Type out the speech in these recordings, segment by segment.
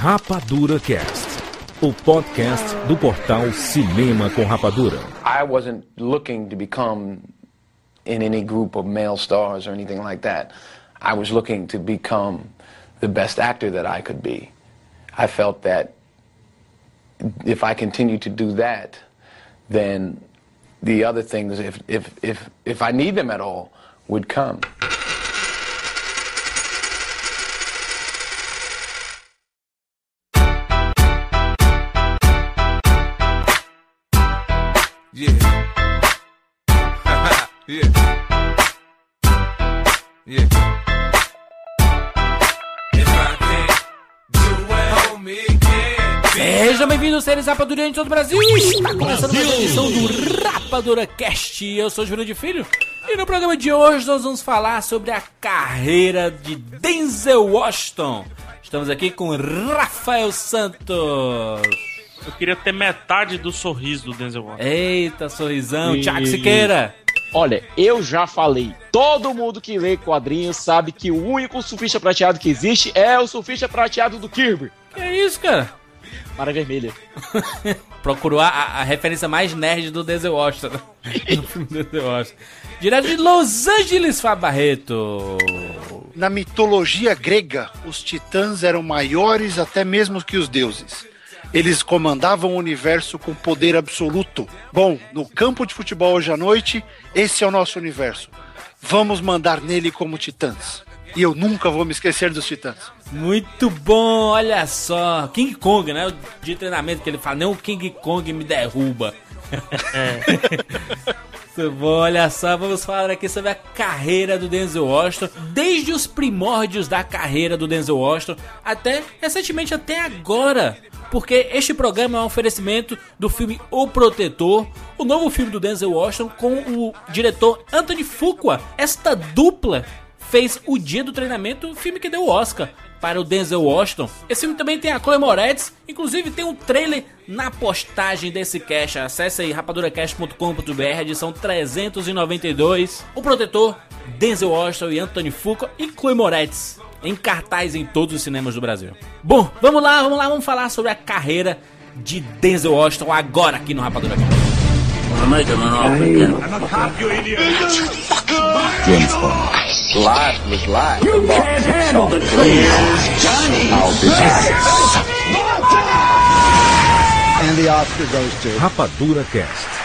Rapadura Cast, o podcast do portal Cinema com Rapadura. I wasn't looking to become in any group of male stars or anything like that. I was looking to become the best actor that I could be. I felt that if I continued to do that, then the other things, if, if, if, if I need them at all, would come. Yeah. Yeah. If I can't do it, homie, can't. Sejam bem-vindos, seres Rapadura em todo o Brasil. Está começando mais uma edição do Rapadura Cast. Eu sou o Júlio de Filho. E no programa de hoje nós vamos falar sobre a carreira de Denzel Washington. Estamos aqui com Rafael Santos. Eu queria ter metade do sorriso do Denzel Washington. Eita, sorrisão. E- Tiago Siqueira. Olha, eu já falei. Todo mundo que lê quadrinhos sabe que o único surfista prateado que existe é o surfista prateado do Kirby. Que é isso, cara? Mara Vermelha. Procurou a, a referência mais nerd do Denzel Washington. Denzel Washington. Direto de Los Angeles, Fábio Barreto. Na mitologia grega, os titãs eram maiores até mesmo que os deuses. Eles comandavam o universo com poder absoluto. Bom, no campo de futebol hoje à noite, esse é o nosso universo. Vamos mandar nele como titãs. E eu nunca vou me esquecer dos titãs. Muito bom, olha só. King Kong, né? O de treinamento que ele fala, nem o King Kong me derruba. Muito bom, olha só, vamos falar aqui sobre a carreira do Denzel Washington, desde os primórdios da carreira do Denzel Washington até recentemente até agora. Porque este programa é um oferecimento do filme O Protetor, o novo filme do Denzel Washington com o diretor Anthony Fuqua. Esta dupla fez O Dia do Treinamento, filme que deu o Oscar para o Denzel Washington. Esse filme também tem a Chloe Moretz, inclusive tem um trailer na postagem desse cast. Acesse aí rapaduracast.com.br, edição 392. O Protetor, Denzel Washington e Anthony Fuqua e Chloe Moretz em cartaz em todos os cinemas do Brasil. Bom, vamos lá, vamos lá, vamos falar sobre a carreira de Denzel Washington agora aqui no Rapadura Cast. make him an offer again. I'm a cop, you idiot. Jim's phone. Life was life. You can't handle the truth. Johnny. I'll be back. And the Oscar goes to Rapadura Cast.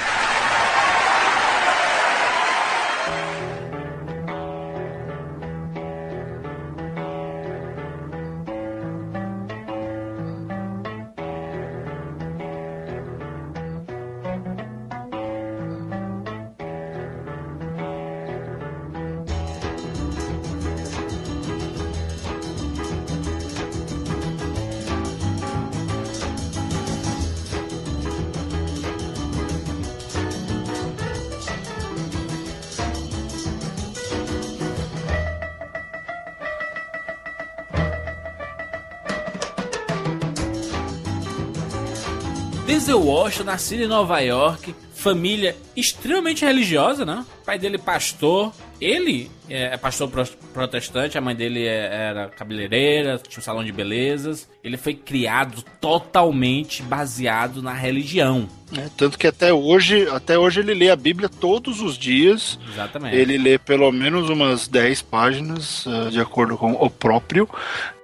Denzel Washington, nascido em Nova York, família extremamente religiosa, né? O pai dele pastor, ele é pastor pro- protestante, a mãe dele é- era cabeleireira, tinha um salão de belezas. Ele foi criado totalmente baseado na religião. né? Tanto que até hoje, até hoje ele lê a Bíblia todos os dias. Exatamente. Ele lê pelo menos umas 10 páginas, eh, de acordo com o próprio.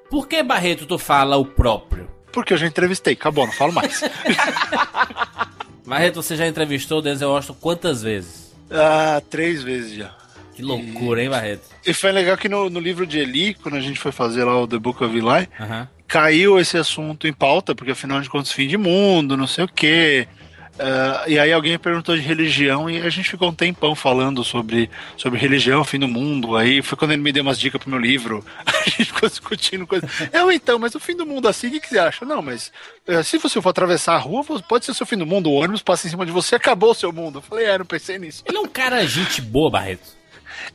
Por que, Barreto, tu fala o próprio? Porque eu já entrevistei, acabou, não falo mais. Barreto, você já entrevistou o Denzel Washington quantas vezes? ah, três vezes já. Que loucura, hein, Barreto? E foi legal que no, no livro de Eli, quando a gente foi fazer lá o The Book of Eli, Aham. caiu esse assunto em pauta, porque afinal de contas, fim de mundo, não sei o quê. Ah, e aí alguém perguntou de religião e a gente ficou um tempão falando sobre, sobre religião, fim do mundo. Aí foi quando ele me deu umas dicas pro meu livro. A gente ficou discutindo coisas. Eu então, mas o fim do mundo assim, o que, que você acha? Não, mas eh, se você for atravessar a rua, pode ser o seu fim do mundo, o ônibus passa em cima de você, acabou o seu mundo. Eu falei, é, não pensei nisso. Ele é um cara gente boa, Barreto.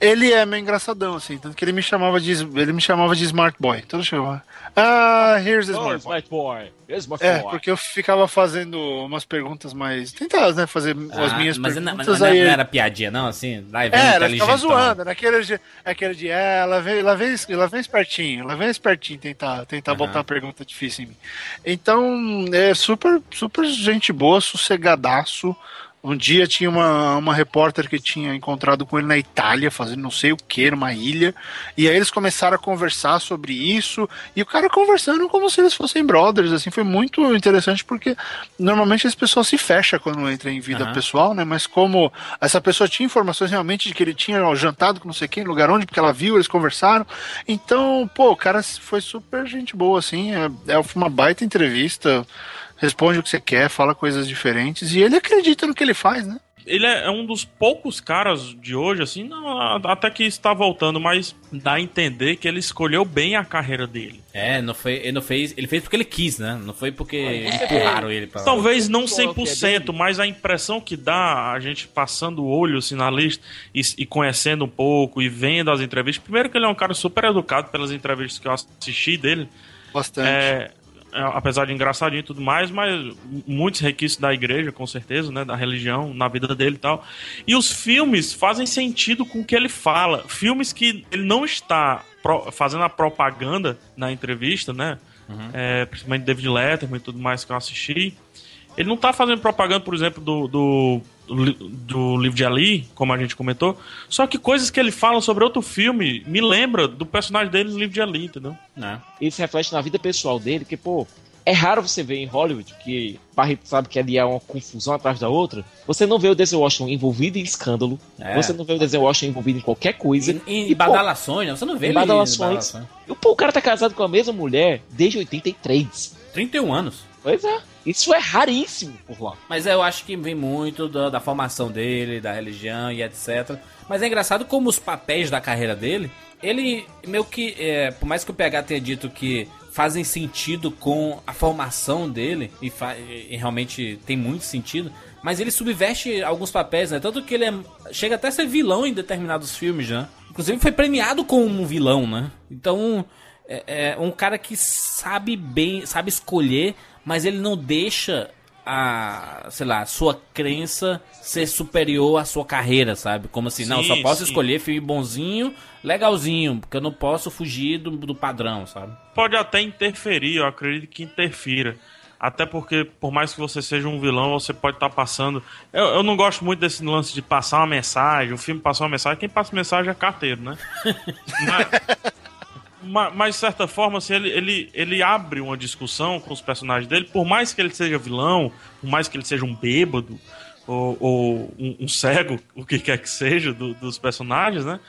Ele é meio engraçadão, assim, tanto que ele me chamava de, ele me chamava de Smart Boy. Todo chamava. Ah, here's the Oh, Smart Boy. Smart Boy. Here's my É, boy. porque eu ficava fazendo umas perguntas mais. Tentadas, né? Fazer as Ah, minhas mas, não, mas perguntas. não, aí não era piadinha, não, assim? Lá vem É, ela ficava zoando, era aquele de, aquele de é, ela vem, ela vem, ela vem espertinho, ela vem espertinho tentar, tentar Aham. botar uma pergunta difícil em mim. Então, é super, super gente boa, sossegadaço. Um dia tinha uma, uma repórter que tinha encontrado com ele na Itália, fazendo não sei o que, numa ilha. E aí eles começaram a conversar sobre isso. E o cara conversando como se eles fossem brothers, assim, foi muito interessante porque normalmente as pessoas se fecham quando entra em vida Aham. pessoal, né? Mas como essa pessoa tinha informações realmente de que ele tinha jantado com não sei quem, lugar onde, porque ela viu, eles conversaram. Então, pô, o cara foi super gente boa, assim. É, é uma baita entrevista. Responde o que você quer, fala coisas diferentes. E ele acredita no que ele faz, né? Ele é é um dos poucos caras de hoje, assim, não, até que está voltando, mas dá a entender que ele escolheu bem a carreira dele. É, não foi, ele não fez, ele fez porque ele quis, né? Não foi porque empurraram ele pra lá. Talvez não Qual que é 100%, dele? mas a impressão que dá a gente passando o olho assim, na lista e, e conhecendo um pouco e vendo as entrevistas. Primeiro que ele é um cara super educado pelas entrevistas que eu assisti dele. Bastante. É, é, apesar de engraçadinho e tudo mais, mas muitos requisitos da igreja, com certeza, né? Da religião, na vida dele e tal. E os filmes fazem sentido com o que ele fala. Filmes que ele não está fazendo a propaganda na entrevista, né? É, principalmente David Letterman e tudo mais que eu assisti. Ele não tá fazendo propaganda, por exemplo, do, do, do livro de Ali, como a gente comentou. Só que coisas que ele fala sobre outro filme me lembra do personagem dele no livro de Ali, entendeu? Né? Isso reflete na vida pessoal dele, que, pô, é raro você ver em Hollywood, que Barreto sabe que ali é uma confusão atrás da outra. Você não vê o Denzel Washington envolvido em escândalo. É. Você não vê o Denzel Washington envolvido em qualquer coisa. Em, em E, badalações, né? Você não vê em ele badalações. E, pô, o cara tá casado com a mesma mulher desde 83. 31 anos. Pois é. Isso é raríssimo por lá. Mas eu acho que vem muito da, da formação dele, da religião e etc. Mas é engraçado como os papéis da carreira dele, ele meio que, é, por mais que o PH tenha dito que fazem sentido com a formação dele, e, e realmente tem muito sentido, mas ele subverte alguns papéis, né? Tanto que ele é- chega até a ser vilão em determinados filmes, né? Inclusive foi premiado como um vilão, né? Então, é, é um cara que sabe bem, sabe escolher, mas ele não deixa a, sei lá, a sua crença ser superior à sua carreira, sabe? Como assim, não, Sim, só posso sim. escolher filme bonzinho, legalzinho, porque eu não posso fugir do, do padrão, sabe? Pode até interferir, eu acredito que interfira. Até porque, por mais que você seja um vilão, você pode estar passando. Eu, eu não gosto muito desse lance de passar uma mensagem, o filme passar uma mensagem. Quem passa mensagem é carteiro, né? mas, ma- mas, de certa forma, assim, ele, ele, ele abre uma discussão com os personagens dele, por mais que ele seja vilão, por mais que ele seja um bêbado, ou, ou um, um cego, o que quer que seja, do- dos personagens, né?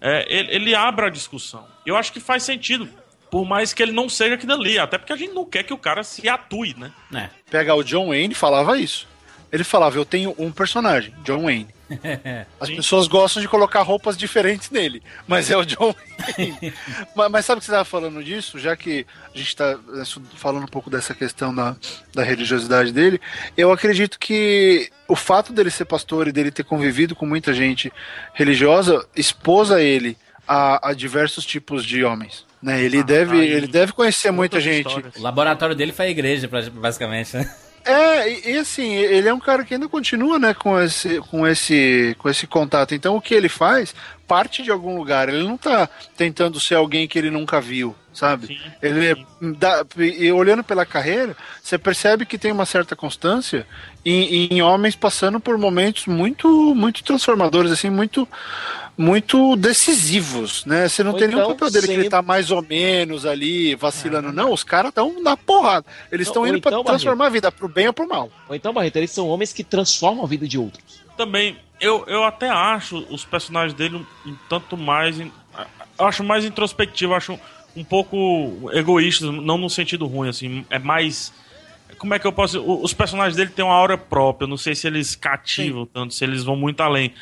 É, ele, ele abre a discussão. Eu acho que faz sentido, por mais que ele não seja aquilo ali, até porque a gente não quer que o cara se atue, né? É. Pegar o John Wayne falava isso. Ele falava, eu tenho um personagem, John Wayne. As Sim. pessoas gostam de colocar roupas diferentes nele, mas é o John Wayne. mas, mas sabe que você estava falando disso? Já que a gente está falando um pouco dessa questão da, da religiosidade dele, eu acredito que o fato dele ser pastor e dele ter convivido com muita gente religiosa expôs a ele a, a diversos tipos de homens. Né? Ele, Ah, deve, aí, ele deve conhecer muita gente. histórias. O laboratório dele foi a igreja, basicamente, né? É, e, e assim, ele é um cara que ainda continua, né, com esse, com esse, com esse contato. Então, o que ele faz parte de algum lugar. Ele não tá tentando ser alguém que ele nunca viu, sabe? Sim, ele sim. dá, e olhando pela carreira, você percebe que tem uma certa constância em, em homens passando por momentos muito, muito transformadores, assim, muito muito decisivos, né? Você não Ou tem nenhum então papel dele que ele tá mais ou menos ali, vacilando. Não, os caras estão na porrada. Eles estão indo pra então, transformar a vida pro bem ou pro mal. Ou então, Barreto, eles são homens que transformam a vida de outros. Também, eu, eu até acho os personagens dele um, um tanto mais. in- eu acho mais introspectivo, acho um pouco egoístas, não no sentido ruim, assim. É mais. Como é que eu posso. Os personagens dele têm uma aura própria, eu não sei se eles cativam tanto, se eles vão muito além.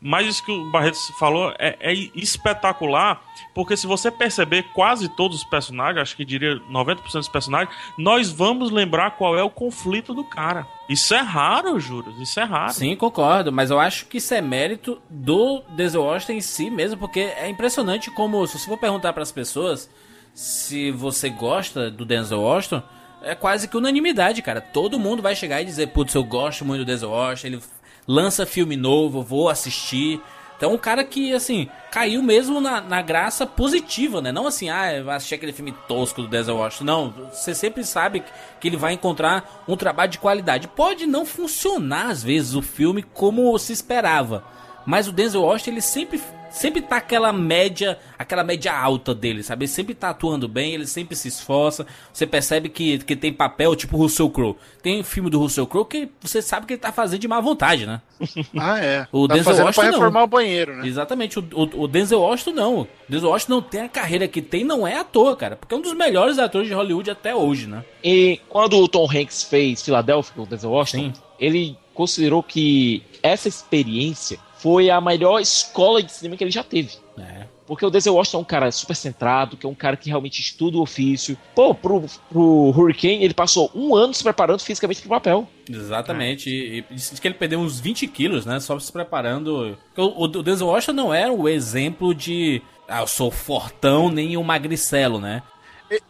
Mas isso que o Barreto falou é, é espetacular, porque se você perceber quase todos os personagens, acho que diria 90% dos personagens, nós vamos lembrar qual é o conflito do cara. Isso é raro, Juros, isso é raro. Sim, concordo, mas eu acho que isso é mérito do Denzel Washington em si mesmo, porque é impressionante como, se você for perguntar para as pessoas se você gosta do Denzel Washington, é quase que unanimidade, cara. Todo mundo vai chegar e dizer, putz, eu gosto muito do Denzel Washington, ele lança filme novo, vou assistir. Então, um cara que, assim, caiu mesmo na, na graça positiva, né? Não assim, ah, eu assisti aquele filme tosco do Denzel Washington. Não, você sempre sabe que ele vai encontrar um trabalho de qualidade. Pode não funcionar, às vezes, o filme como se esperava. Mas o Denzel Washington, ele sempre sempre tá aquela média, aquela média alta dele, sabe? Ele sempre tá atuando bem, ele sempre se esforça. Você percebe que, que tem papel tipo Russell Crowe. Tem filme do Russell Crowe que você sabe que ele tá fazendo de má vontade, né? Ah, é. O tá Denzel fazendo Washington pra não. reformar o banheiro, né? Exatamente. O, o, o Denzel Washington não. O Denzel Washington não tem a carreira que tem, não é à toa, cara. Porque é um dos melhores atores de Hollywood até hoje, né? E quando o Tom Hanks fez Filadélfia com o Denzel Washington, ele considerou que essa experiência foi a melhor escola de cinema que ele já teve. É. Porque o Denzel Washington é um cara super centrado, que é um cara que realmente estuda o ofício. Pô, pro, pro Hurricane, ele passou um ano se preparando fisicamente pro papel. Exatamente. E, e disse que ele perdeu uns 20 quilos, né? Só se preparando. O, o, o Denzel Washington não era o exemplo de. Ah, eu sou fortão, nem um magricelo, né?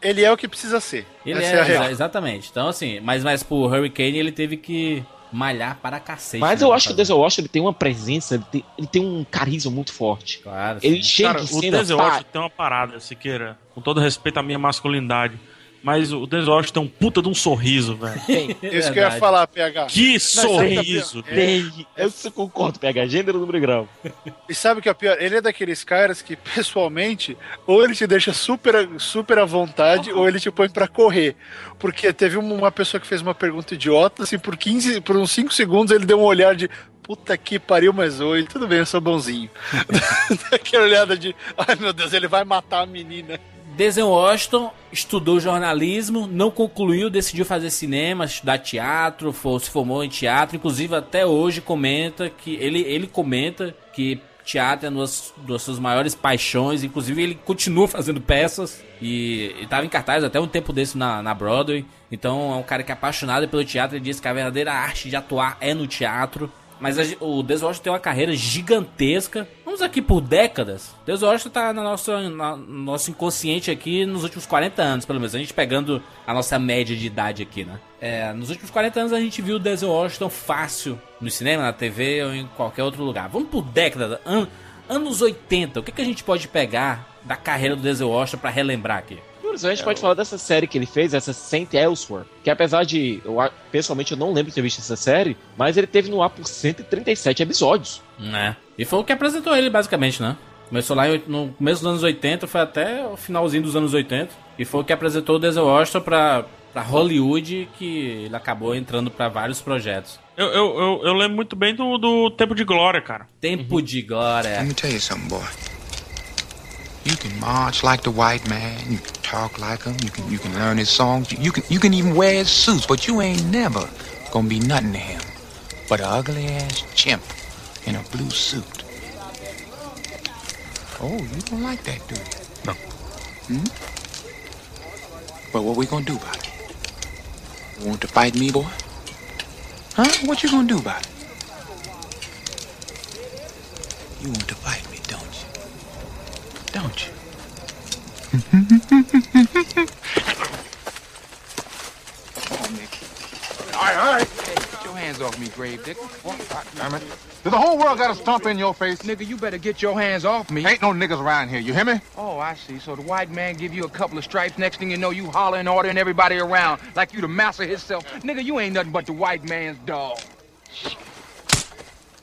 Ele é o que precisa ser. Ele Essa é, exa- exatamente. Então, assim, mas, mas pro Hurricane ele teve que malhar para cacete. Mas né, eu acho que o. Denzel Washington ele tem uma presença, ele tem, ele tem um carisma muito forte. Claro. Ele sim. chega Cara, em o cena, Denzel pá, Washington tem uma parada, Siqueira. Com todo respeito à minha masculinidade. Mas o Denzel Washington tem um puta de um sorriso, velho. Isso que eu ia falar, PH. Que sorriso! tem. Eu concordo, pega gênero, número e grau. E sabe o que é pior? Ele é daqueles caras que, pessoalmente, ou ele te deixa super, super à vontade, ou ele te põe pra correr. Porque teve uma uma pessoa que fez uma pergunta idiota, assim, por 15, por uns 5 segundos ele deu um olhar de puta que pariu, mas oi, tudo bem, eu sou bonzinho. Aquela olhada de, ai meu Deus, ele vai matar a menina. Denzel Washington estudou jornalismo, não concluiu, decidiu fazer cinema, estudar teatro, se formou em teatro, inclusive até hoje comenta que ele, ele comenta que teatro é uma das, das suas maiores paixões, inclusive ele continua fazendo peças e estava em cartaz até um tempo desse na, na Broadway. Então é um cara que é apaixonado pelo teatro, ele diz que a verdadeira arte de atuar é no teatro. Mas a o Washington tem uma carreira gigantesca. Vamos aqui por décadas. Washington tá na nossa, na- no nosso inconsciente aqui nos últimos 40 anos, pelo menos. A gente pegando a nossa média de idade aqui, né? É, nos últimos 40 anos a gente viu o Denzel Washington fácil no cinema, na TV ou em qualquer outro lugar. Vamos por décadas. An- anos 80. O que, que a gente pode pegar da carreira do Denzel pra relembrar aqui? Juro, a gente pode falar dessa série que ele fez, essa Saint Elsewhere, que apesar de, eu, pessoalmente eu não lembro de ter visto essa série, mas ele teve no ar por 137 episódios. né? E foi o que apresentou ele, basicamente, né? Começou lá no começo dos anos 80, foi até o finalzinho dos anos 80. E foi o que apresentou o Denzel Washington pra, pra Hollywood, que ele acabou entrando pra vários projetos. Eu, eu, eu, eu lembro muito bem do, do Tempo de Glória, cara. Tempo de glória. Let me tell you something, boy. You can march like the white man. You can talk like him. You can you can learn his songs. You can you can even wear his suits, but you ain't never gonna be nothing to him but a ugly ass chimp in a blue suit. Oh, you don't like that, do you? No. Hmm? But what we gonna do about it? You want to fight me, boy? Huh? What you gonna do about it? You want to fight me, don't you? Don't you? All right, all right. Hey, get your hands off me, grave digger. Damn it. Does the whole world got a stump in your face? Nigga, you better get your hands off me. Ain't no niggas around here, you hear me? Oh, I see. So the white man give you a couple of stripes. Next thing you know, you hollering, ordering everybody around like you the master himself. Nigga, you ain't nothing but the white man's dog.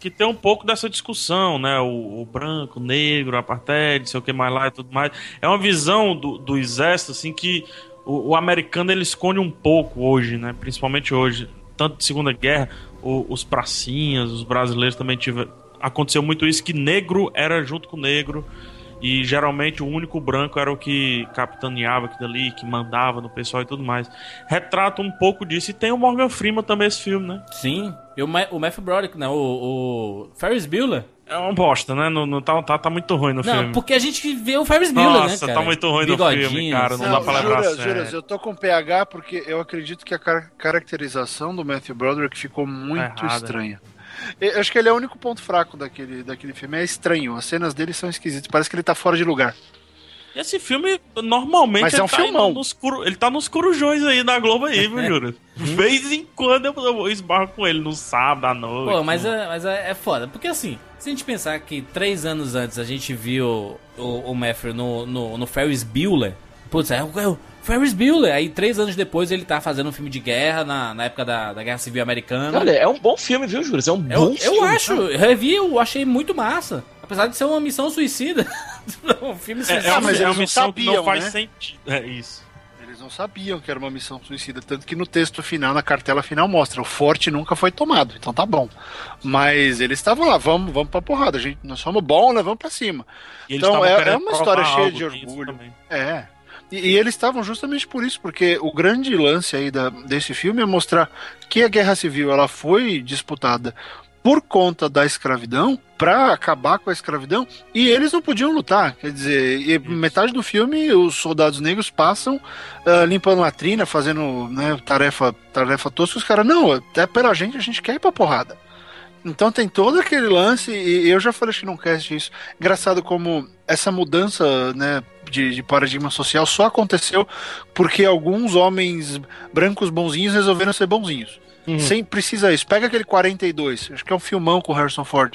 Que tem um pouco dessa discussão, né? O, o branco, o negro, a apartheid, sei o que mais lá e tudo mais. É uma visão do, do exército, assim, que o, o americano ele esconde um pouco hoje, né? Principalmente hoje. Tanto de Segunda Guerra, o- os pracinhas, os brasileiros também tiveram. Aconteceu muito isso, que negro era junto com negro. E geralmente o único branco era o que capitaneava aquilo ali, que mandava no pessoal e tudo mais. Retrata um pouco disso. E tem o Morgan Freeman também esse filme, né? Sim. E o, Ma o Matthew Broderick, né? O, o Ferris Bueller, É uma bosta, né? Não, não tá, tá, tá muito ruim no Não, filme. porque a gente vê o Ferris Bueller, né, Nossa, cara? tá muito ruim no Bigodinho, filme, cara. Não, Não, dá pra levar a juras, sério. juras, eu tô com PH porque eu acredito que a car- caracterização do Matthew Broderick ficou muito errada. estranha. Eu acho que ele é o único ponto fraco daquele, daquele filme. É estranho. As cenas dele são esquisitas. Parece que ele tá fora de lugar. Esse filme, normalmente, Mas é ele, um tá filmão. nos curu- ele tá nos corujões aí da Globo aí, viu, Jura? De vez em quando eu, esbarro com ele no sábado à noite. Pô, mas, é, mas é, é foda. Porque assim, se a gente pensar que três anos antes a gente viu o, o Matthew no, no, no Ferris Bueller, putz, é o, é o Ferris Bueller. Aí três anos depois ele tá fazendo um filme de guerra na, na época da, da Guerra Civil Americana. Olha, é um bom filme, viu, Juras? É um eu, bom eu filme. acho, eu revi, eu achei muito massa. Apesar de ser uma missão suicida. um filme É, suicida. é, uma, mas é eles uma não missão que não sabiam, faz né? sentido. É isso. Eles não sabiam que era uma missão suicida. Tanto que no texto final, na cartela final, mostra: o forte nunca foi tomado. Então tá bom. Mas eles estavam lá, vamos, vamos pra porrada. Gente, nós somos bons, né? Vamos pra cima. E eles Então, é- é uma história cheia de orgulho. É. E, e eles estavam justamente por isso, porque o grande lance aí da, desse filme é mostrar que a guerra civil ela foi disputada por conta da escravidão, para acabar com a escravidão, e eles não podiam lutar. Quer dizer, metade do filme os soldados negros passam ah, limpando latrina, fazendo né, tarefa, tarefa tosca, os caras, não, até pela gente a gente quer ir pra porrada. Então tem todo aquele lance, e eu já falei acho que não cast isso. Engraçado como essa mudança né, de, de paradigma social só aconteceu porque alguns homens brancos bonzinhos resolveram ser bonzinhos. Sem precisa isso. Pega aquele 42, acho que é um filmão com o Harrison Ford,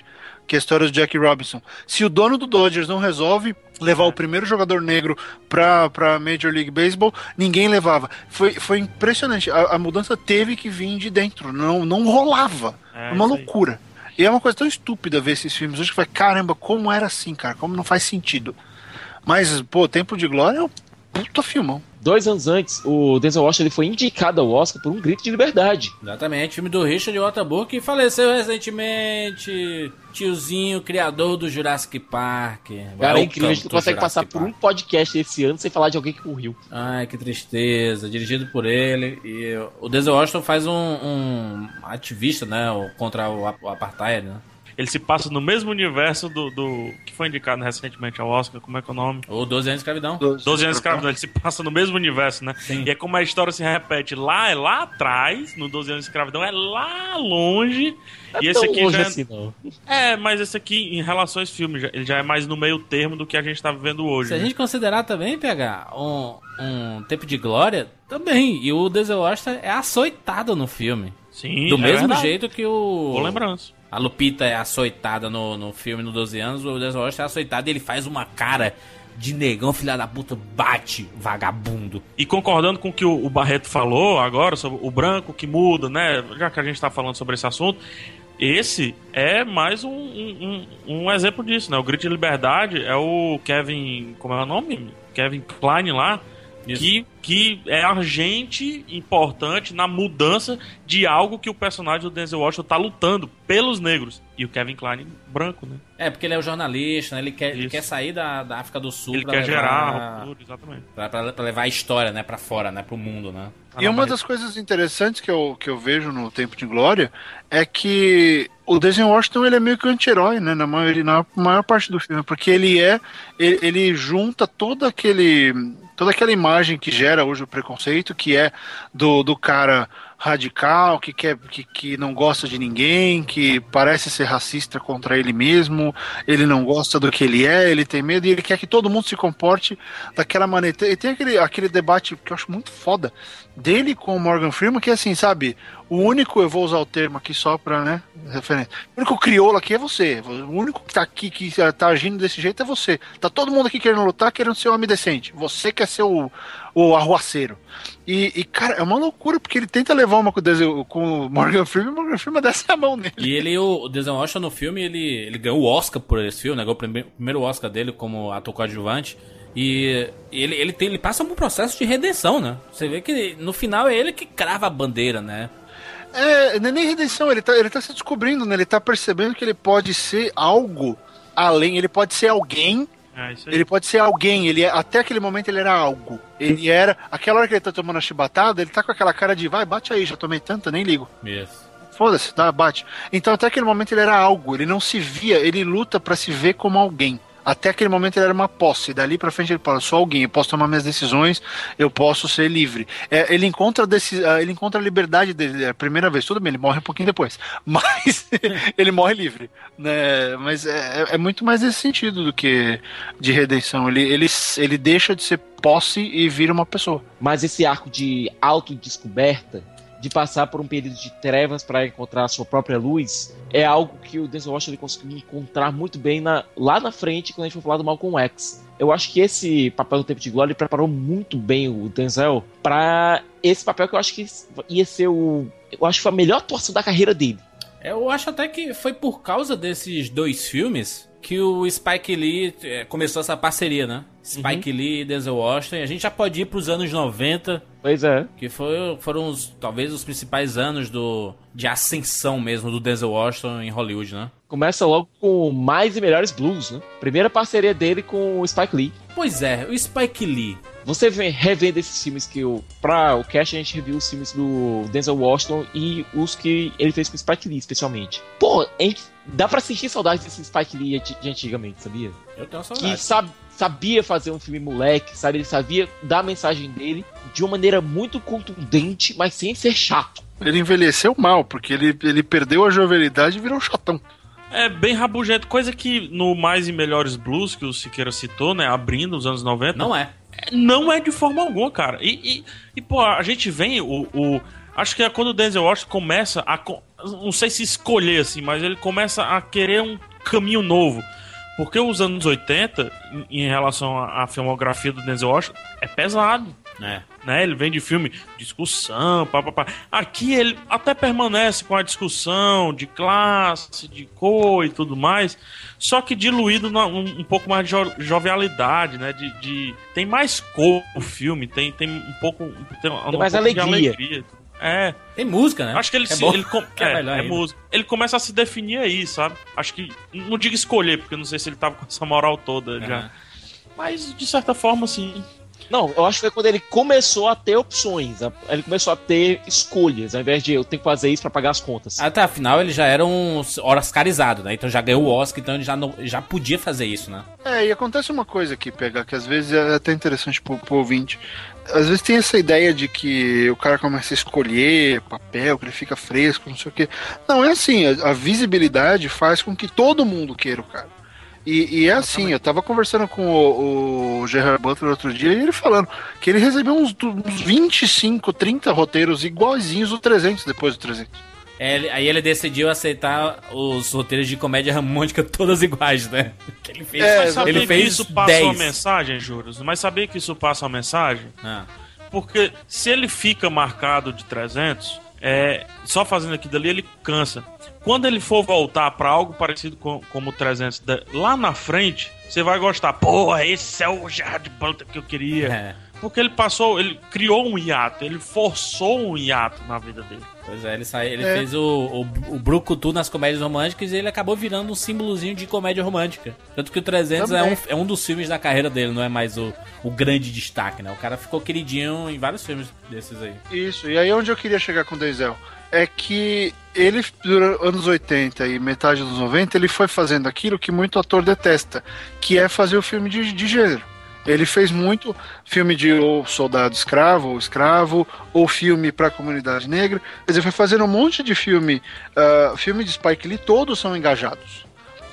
que é a história do Jack Robinson. Se o dono do Dodgers não resolve levar o primeiro jogador negro pra, pra Major League Baseball, ninguém levava. Foi, foi impressionante. A, a mudança teve que vir de dentro, não, não rolava. É, É uma loucura. E é uma coisa tão estúpida ver esses filmes hoje que vai, caramba, como era assim, cara? Como não faz sentido. Mas, pô, Tempo de Glória é um puta filmão. Dois anos antes, o Denzel Washington ele foi indicado ao Oscar por um grito de liberdade. Exatamente, filme do Richard Waterbourne que faleceu recentemente. Tiozinho, criador do Jurassic Park. Cara, é Welcome incrível, a gente não consegue Jurassic passar por um Park. podcast esse ano sem falar de alguém que morreu. Ai, que tristeza. Dirigido por ele. E o Denzel Washington faz um, um ativista, né? Contra o apartheid, né? Ele se passa no mesmo universo do, do que foi indicado recentemente ao Oscar, como é que é o nome? Ou 12 anos de escravidão. 12 anos de escravidão, ele se passa no mesmo universo, né? Sim. E é como a história se repete lá, é lá atrás, no 12 anos de escravidão, é lá longe. e esse Tão aqui longe já é, assim, não. é, mas esse aqui, em relação a esse filme, já- ele já é mais no meio termo do que a gente tá vivendo hoje. Se a né? gente considerar também, PH, um, um tempo de glória, também. E o Denzel Washington é açoitado no filme. Sim, Do é mesmo verdade. jeito que o. Boa lembrança. A Lupita é açoitada no, no filme no 12 anos, o Denzel Washington é açoitado e ele faz uma cara de negão, filha da puta, bate, vagabundo. E concordando com o que o Barreto falou agora, sobre o branco que muda, né? Já que a gente tá falando sobre esse assunto, esse é mais um, um- um exemplo disso, né? O Grito de Liberdade é o Kevin. Como é o nome? Kevin Klein lá. Que, que é agente importante na mudança de algo que o personagem do Denzel Washington tá lutando pelos negros. E o Kevin Klein branco, né? É, porque ele é o jornalista, né? Ele quer, ele quer sair da, da África do Sul Ele pra quer levar, gerar a ruptura, exatamente. pra, pra- pra levar a história, né, pra fora, né, pro mundo, né? E uma das coisas interessantes que eu, que eu vejo no Tempo de Glória é que o Denzel Washington ele é meio que um anti-herói, né? Na, maioria, na maior parte do filme, porque ele é. Ele, ele junta todo aquele. Toda aquela imagem que gera hoje o preconceito, que é do, do cara radical, que, quer, que, que não gosta de ninguém, que parece ser racista contra ele mesmo, ele não gosta do que ele é, ele tem medo e ele quer que todo mundo se comporte daquela maneira. E tem aquele, aquele debate que eu acho muito foda dele com o Morgan Freeman, que é assim, sabe? O único, eu vou usar o termo aqui só pra, né, referência. O único crioulo aqui é você. O único que tá aqui, que tá agindo desse jeito é você. Tá todo mundo aqui querendo lutar, querendo ser um homem decente. Você quer ser o, o arruaceiro. E, e, cara, é uma loucura, porque ele tenta levar uma com com o Morgan Freeman, e o Morgan Freeman desce a mão nele. E ele, o Denzel Washington no filme, ele, ele ganhou o Oscar por esse filme, né? Ganhou o prime- primeiro Oscar dele como ator coadjuvante. E ele, ele, tem, ele passa por um processo de redenção, né? Você vê que no final é ele que crava a bandeira, né? É, não é nem redenção, ele tá, ele tá se descobrindo, né? Ele tá percebendo que ele pode ser algo além, ele pode ser alguém É. Ele pode ser alguém, ele é, até aquele momento ele era algo. Ele era. Aquela hora que ele tá tomando a chibatada, ele tá com aquela cara de vai, bate aí, já tomei tanta, nem ligo. Isso. foda-se, tá, bate. Então até aquele momento ele era algo, ele não se via, ele luta pra se ver como alguém. Até aquele momento ele era uma posse, dali pra frente ele fala, sou alguém, eu posso tomar minhas decisões, eu posso ser livre. É, ele encontra ah, ele encontra a liberdade dele, é a primeira vez, tudo bem, ele morre um pouquinho depois, mas ele morre livre, né? Mas é, é muito mais nesse sentido do que de redenção. Ele, ele, ele deixa de ser posse e vira uma pessoa. Mas esse arco de autodescoberta, de passar por um período de trevas para encontrar a sua própria luz, é algo que o Denzel Washington conseguiu encontrar muito bem na- lá na frente quando a gente for falar do Malcolm X. Eu acho que esse papel do Tempo de Glória preparou muito bem o Denzel para esse papel que eu acho que ia ser o. Eu acho que foi a melhor atuação da carreira dele. Eu acho até que foi por causa desses dois filmes que o Spike Lee eh, começou essa parceria, né? Spike Lee e Denzel Washington. E a gente já pode ir pros anos 90, Pois é. que foi, foram os, talvez os principais anos do, de ascensão mesmo do Denzel Washington em Hollywood, né? Começa logo com Mais e Melhores Blues, né? Primeira parceria dele com o Spike Lee. Pois é, o Spike Lee. Você vê, revendo esses filmes que o. Pra o Cash a gente reviu os filmes do Denzel Washington e os que ele fez com o Spike Lee, especialmente. Pô, a gente- dá pra sentir saudade desse Spike Lee de de antigamente, sabia? Eu tenho Que saudade. sab- sabia fazer um filme moleque, sabe? Ele sabia dar a mensagem dele de uma maneira muito contundente, mas sem ser chato. Ele envelheceu mal, porque ele, ele perdeu a jovialidade e virou um chatão. É bem rabugento, coisa que no Mais e Melhores Blues, que o Siqueira citou, né, abrindo os anos 90, Não é. não é de forma alguma, cara. E, e, e, pô, a gente vem, o, o- Acho que é quando o Denzel Washington começa a. Não sei se escolher, assim, mas ele começa a querer um caminho novo. Porque os anos 80, em, relação à, filmografia do Denzel Washington, é pesado. É. Né? Ele vem de filme discussão, pá, pá, pá. Aqui ele até permanece com a discussão de classe, de cor e tudo mais, só que diluído na- um, um pouco mais de jo- jovialidade, né? De, de- tem mais cor o filme, tem, tem um pouco tem, um mais pouco de alegria. É, Tem música, né? acho que ele, é se, ele com- é é, é música. Ele começa a se definir aí, sabe? Acho que não digo escolher, porque não sei se ele tava com essa moral toda já. Mas de certa forma, assim, Não, eu acho que foi quando ele começou a ter opções. a- Ele começou a ter escolhas, ao invés de eu tenho que fazer isso pra pagar as contas. Até afinal ele já era um oscarizado, né? Então já ganhou o Oscar, então ele já, não, já podia fazer isso, né? É, e acontece uma coisa aqui, pegar, que às vezes é até interessante pro, pro ouvinte. Às vezes tem essa ideia de que o cara começa a escolher papel, que ele fica fresco, não sei o quê. Não, é assim, a, a visibilidade faz com que todo mundo queira o cara. E, e é assim, eu tava conversando com o, o Gerard Butler outro dia e ele falando que ele recebeu uns, uns 25, 30 roteiros iguaizinhos do 300 depois do 300. É, ele- aí ele decidiu aceitar os roteiros de comédia romântica todas iguais, né? Que ele fez, É, Mas sabia ele que fez isso passa 10. uma mensagem, Juros? Mas sabia que isso passa uma mensagem? Ah, Porque se ele fica marcado de 300, é, só fazendo aquilo dali, ele cansa. Quando ele for voltar pra algo parecido com como o 300 da- lá na frente, você vai gostar. Porra, esse é o Gerard Butler que eu queria. é. Porque ele passou, ele criou um hiato, ele forçou um hiato na vida dele. Pois é, ele, saiu, ele É. fez o, o, o Brucutu nas comédias românticas e ele acabou virando um símbolozinho de comédia romântica. Tanto que o 300 é um, é um dos filmes da carreira dele, não é mais o, o grande destaque, né? O cara ficou queridinho em vários filmes desses aí. Isso, e aí onde eu queria chegar com o Denzel é que ele, durante anos 80 e metade dos 90, ele foi fazendo aquilo que muito ator detesta, que é fazer o filme de, de gênero. Ele fez muito filme de ou soldado escravo, ou escravo, ou filme para a comunidade negra. Quer dizer, foi fazendo um monte de filme, ah, filme de Spike Lee, todos são engajados.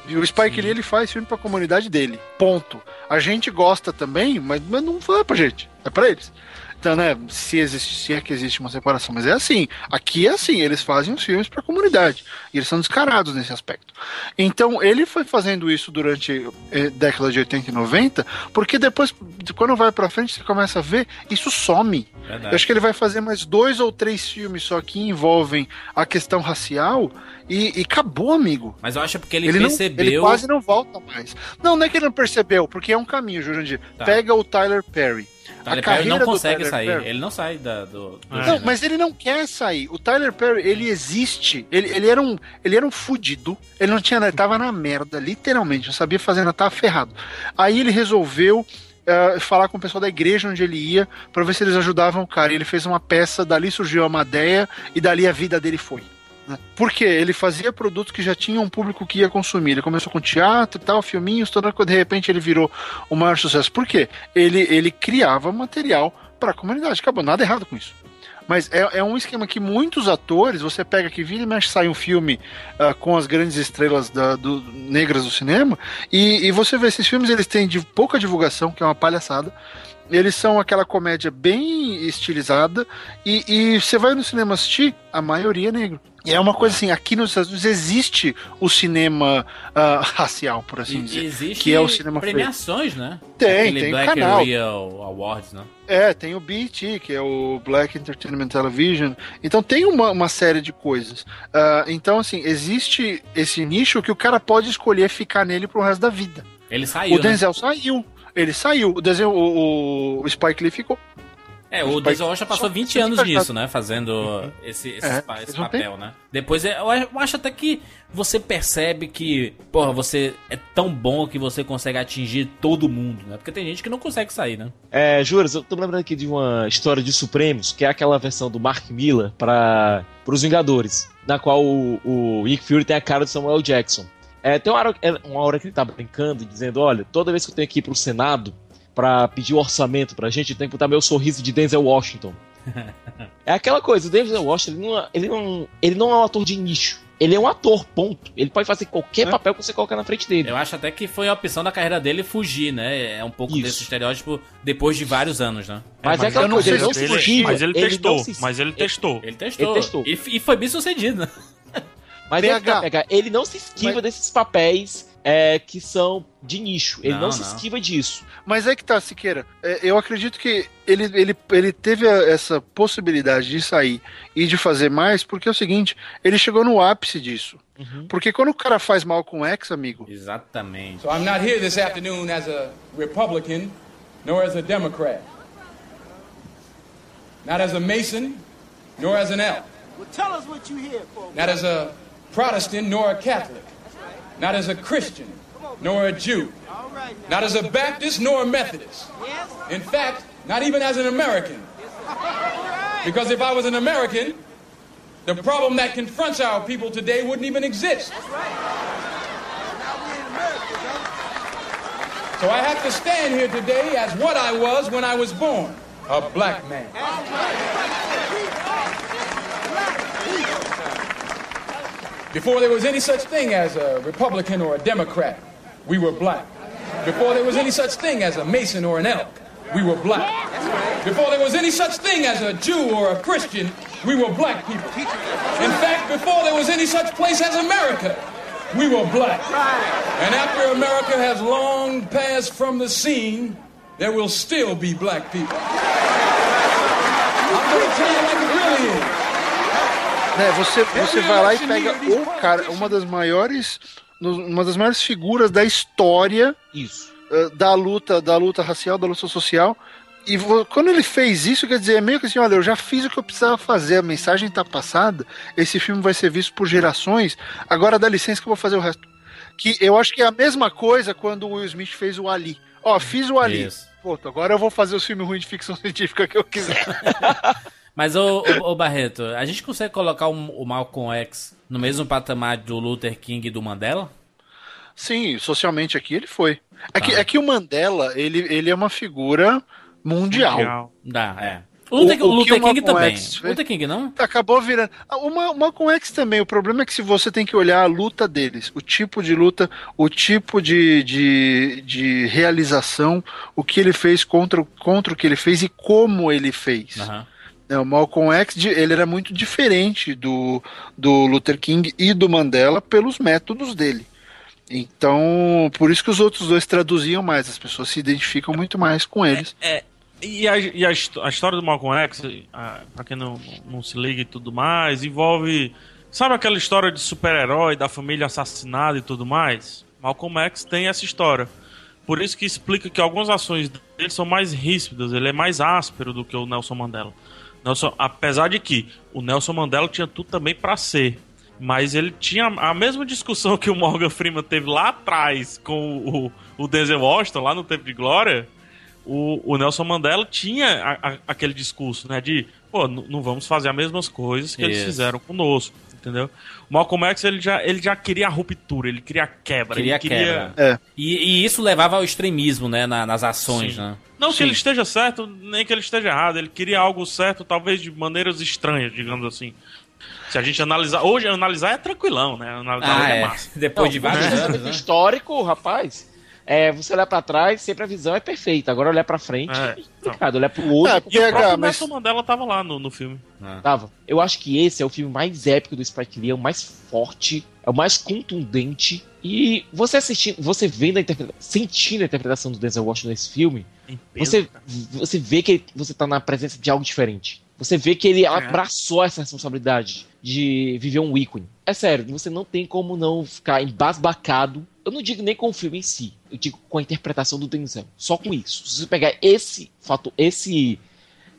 E o Spike Lee ele faz filme para a comunidade dele. Ponto. A gente gosta também, mas, mas não é pra gente, é para eles. Então, né, se, existe, se é que existe uma separação, mas é assim. Aqui é assim, eles fazem os filmes para a comunidade. E eles são descarados nesse aspecto. Então, ele foi fazendo isso durante eh, década de 80 e 90, porque depois, de- quando vai pra frente, você começa a ver, isso some. Verdade. Eu acho que ele vai fazer mais dois ou três filmes só que envolvem a questão racial e, e acabou, amigo. Mas eu acho porque ele, Ele, não, percebeu. ele quase não volta mais. Não, não é que ele não percebeu, porque é um caminho, Jurandir. Tá. Pega o Tyler Perry. Tyler Perry não consegue sair. Perry- Ele não sai da, do. do É. Não, mas ele não quer sair. O Tyler Perry, ele existe. Ele, ele era um, ele era um fudido. Ele não tinha, ele tava na merda, literalmente. Não sabia fazer nada, tava ferrado. Aí ele resolveu eh, falar com o pessoal da igreja onde ele ia pra ver se eles ajudavam o cara. E ele fez uma peça, dali surgiu a Madeia e dali a vida dele foi. Por quê? Ele fazia produtos que já tinham um público que ia consumir. Ele começou com teatro e tal, filminhos, toda de repente ele virou o maior sucesso. Por quê? Ele, ele criava material para a comunidade. Acabou, nada errado com isso. Mas é, é um esquema que muitos atores, você pega que vira e mexe, sai um filme ah, com as grandes estrelas da- do- negras do cinema, e, e você vê esses filmes, eles têm de pouca divulgação, que é uma palhaçada. Eles são aquela comédia bem estilizada, e, e você vai no cinema assistir, a maioria é negro. E é uma coisa assim, aqui nos Estados Unidos existe o cinema ah, racial, por assim E- dizer. existe que é o cinema premiações, né? Tem, Aquele tem o Black canal. Real Awards, né? É, tem o BET, que é o Black Entertainment Television. Então tem uma, uma série de coisas. Ah, então, assim, existe esse nicho que o cara pode escolher ficar nele pro resto da vida. Ele saiu, o né? Denzel saiu. Ele saiu. O, Denzel, o, o Spike Lee ficou. É, o Denzel Washington passou só- 20 só anos nisso, né? Fazendo esse, esse, É, esse papel, né? Depois é- eu acho- até que você percebe que, porra, você é tão bom que você consegue atingir todo mundo, né? Porque tem gente que não consegue sair, né? É, Juras, eu tô lembrando aqui de uma história de Supremos, que é aquela versão do Mark Miller para os Vingadores, na qual o, o Nick Fury tem a cara do Samuel Jackson. É, tem uma hora, é, uma hora que ele tá brincando e dizendo: olha, toda vez que eu tenho que ir pro Senado pra pedir o orçamento pra gente, eu tenho que botar meu sorriso de Denzel Washington. é aquela coisa, o Denzel Washington, ele não, ele, não, ele não é um ator de nicho. Ele é um ator, ponto. Ele pode fazer qualquer papel que você colocar na frente dele. Eu acho até que foi a opção da carreira dele fugir, né? É um pouco Isso. desse estereótipo depois de vários anos, né? Mas é aquela coisa, ele não se se ele- esquiva. Mas ele não testou, se- mas ele testou. Ele testou. Ele testou. E, e foi bem sucedido, né? Mas PH. é tá, ele não se esquiva Mas- desses papéis é, que são de nicho. Ele não, Não, se não. esquiva disso. Mas é que tá, Siqueira. É, eu acredito que ele, ele, ele teve a- essa possibilidade de sair e de fazer mais, porque é o seguinte, ele chegou no ápice disso. Porque quando o cara faz mal com X, amigo, Exatamente. So I'm not here this afternoon as a Republican nor as a Democrat. Not as a Mason nor as an elk. Well, tell us what you here for. Not as a Protestant nor a Catholic. Not as a Christian nor a Jew. All right now. Not as a Baptist nor a Methodist. In fact, not even as an American. Because if I was an American, the problem that confronts our people today wouldn't even exist. So I have to stand here today as what I was when I was born a black man. Before there was any such thing as a Republican or a Democrat, we were black. Before there was any such thing as a Mason or an elk, we were black. Before there was any such thing as a Jew or a Christian, we were black people. In fact, before there was any such place as America, we were black. And after America has long passed from the scene, there will still be black people. I'm going to tell you like it really. Né, você, você vai lá e pega o cara, uma das maiores, uma das maiores figuras da história Isso. eh, da luta, da luta racial, da luta social. E quando ele fez isso, quer dizer, é meio que assim, olha, eu já fiz o que eu precisava fazer, a mensagem tá passada, esse filme vai ser visto por gerações, agora dá licença que eu vou fazer o resto. Que eu acho que é a mesma coisa quando o Will Smith fez o Ali. Ó, fiz o Ali. Isso. Pô, agora eu vou fazer os filmes ruins de ficção científica que eu quiser. Mas, ô, ô, ô, Barreto, a gente consegue colocar o, o Malcolm X no mesmo patamar do Luther King e do Mandela? Sim, socialmente aqui ele foi. É, que, Ah. é que o Mandela, ele, ele é uma figura mundial. Mundial. Dá, é. O Luther, O- o Luther o King Malcolm também. X Luther King, não? Acabou virando. Ah, O Ma- o Malcolm X também. O problema é que se você tem que olhar a luta deles, o tipo de luta, o tipo de, de, de realização, o que ele fez contra, o- contra o que ele fez e como ele fez. Aham. É, o Malcolm X, ele era muito diferente do, do Luther King e do Mandela pelos métodos dele. Então, por isso que os outros dois traduziam mais, as pessoas se identificam muito mais com eles. E, a, e a, a história do Malcolm X, a, pra quem não, não se liga e tudo mais, envolve. Sabe aquela história de super-herói, da família assassinada e tudo mais? Malcolm X tem essa história. Por isso que explica que algumas ações dele são mais ríspidas, ele é mais áspero do que o Nelson Mandela. Nelson, apesar de que o Nelson Mandela tinha tudo também pra ser. Mas ele tinha a mesma discussão que o Morgan Freeman teve lá atrás com o, o Denzel Washington, lá no Tempo de Glória o, o Nelson Mandela tinha a- a- aquele discurso, né? De, pô, não vamos fazer as mesmas coisas que eles Isso. fizeram conosco, Entendeu? O Malcolm X ele já, ele já queria a ruptura, ele queria a quebra. Queria ele queria... quebra. É. E, e isso levava ao extremismo, né? na- nas ações, Sim. né? Não que Sim. ele esteja certo, nem que ele esteja errado. Ele queria algo certo, talvez de maneiras estranhas, digamos assim. Se a gente analisar. Hoje, analisar é tranquilão, né? Analisar Ah, é é. massa. Depois de Não, vários no anos, pensamento né? histórico, rapaz, é, você olhar pra trás, sempre a visão é perfeita. Agora olhar pra frente É, é complicado. Olhar pro outro, É, E o próprio mas Nelson Mandela tava lá no, no filme. Tava. Eu acho que esse é o filme mais épico do Spike Lee, é o mais forte, é o mais contundente. E você assistindo, você vendo a interpretação, sentindo a interpretação do Denzel Washington nesse filme, você, cara. você vê que você tá na presença de algo diferente. Você vê que ele abraçou essa responsabilidade de viver um ícone. É sério, você não tem como não ficar embasbacado. Eu não digo nem com o filme em si, eu digo com a interpretação do Denzel. Só com isso. Se você pegar esse fato, esse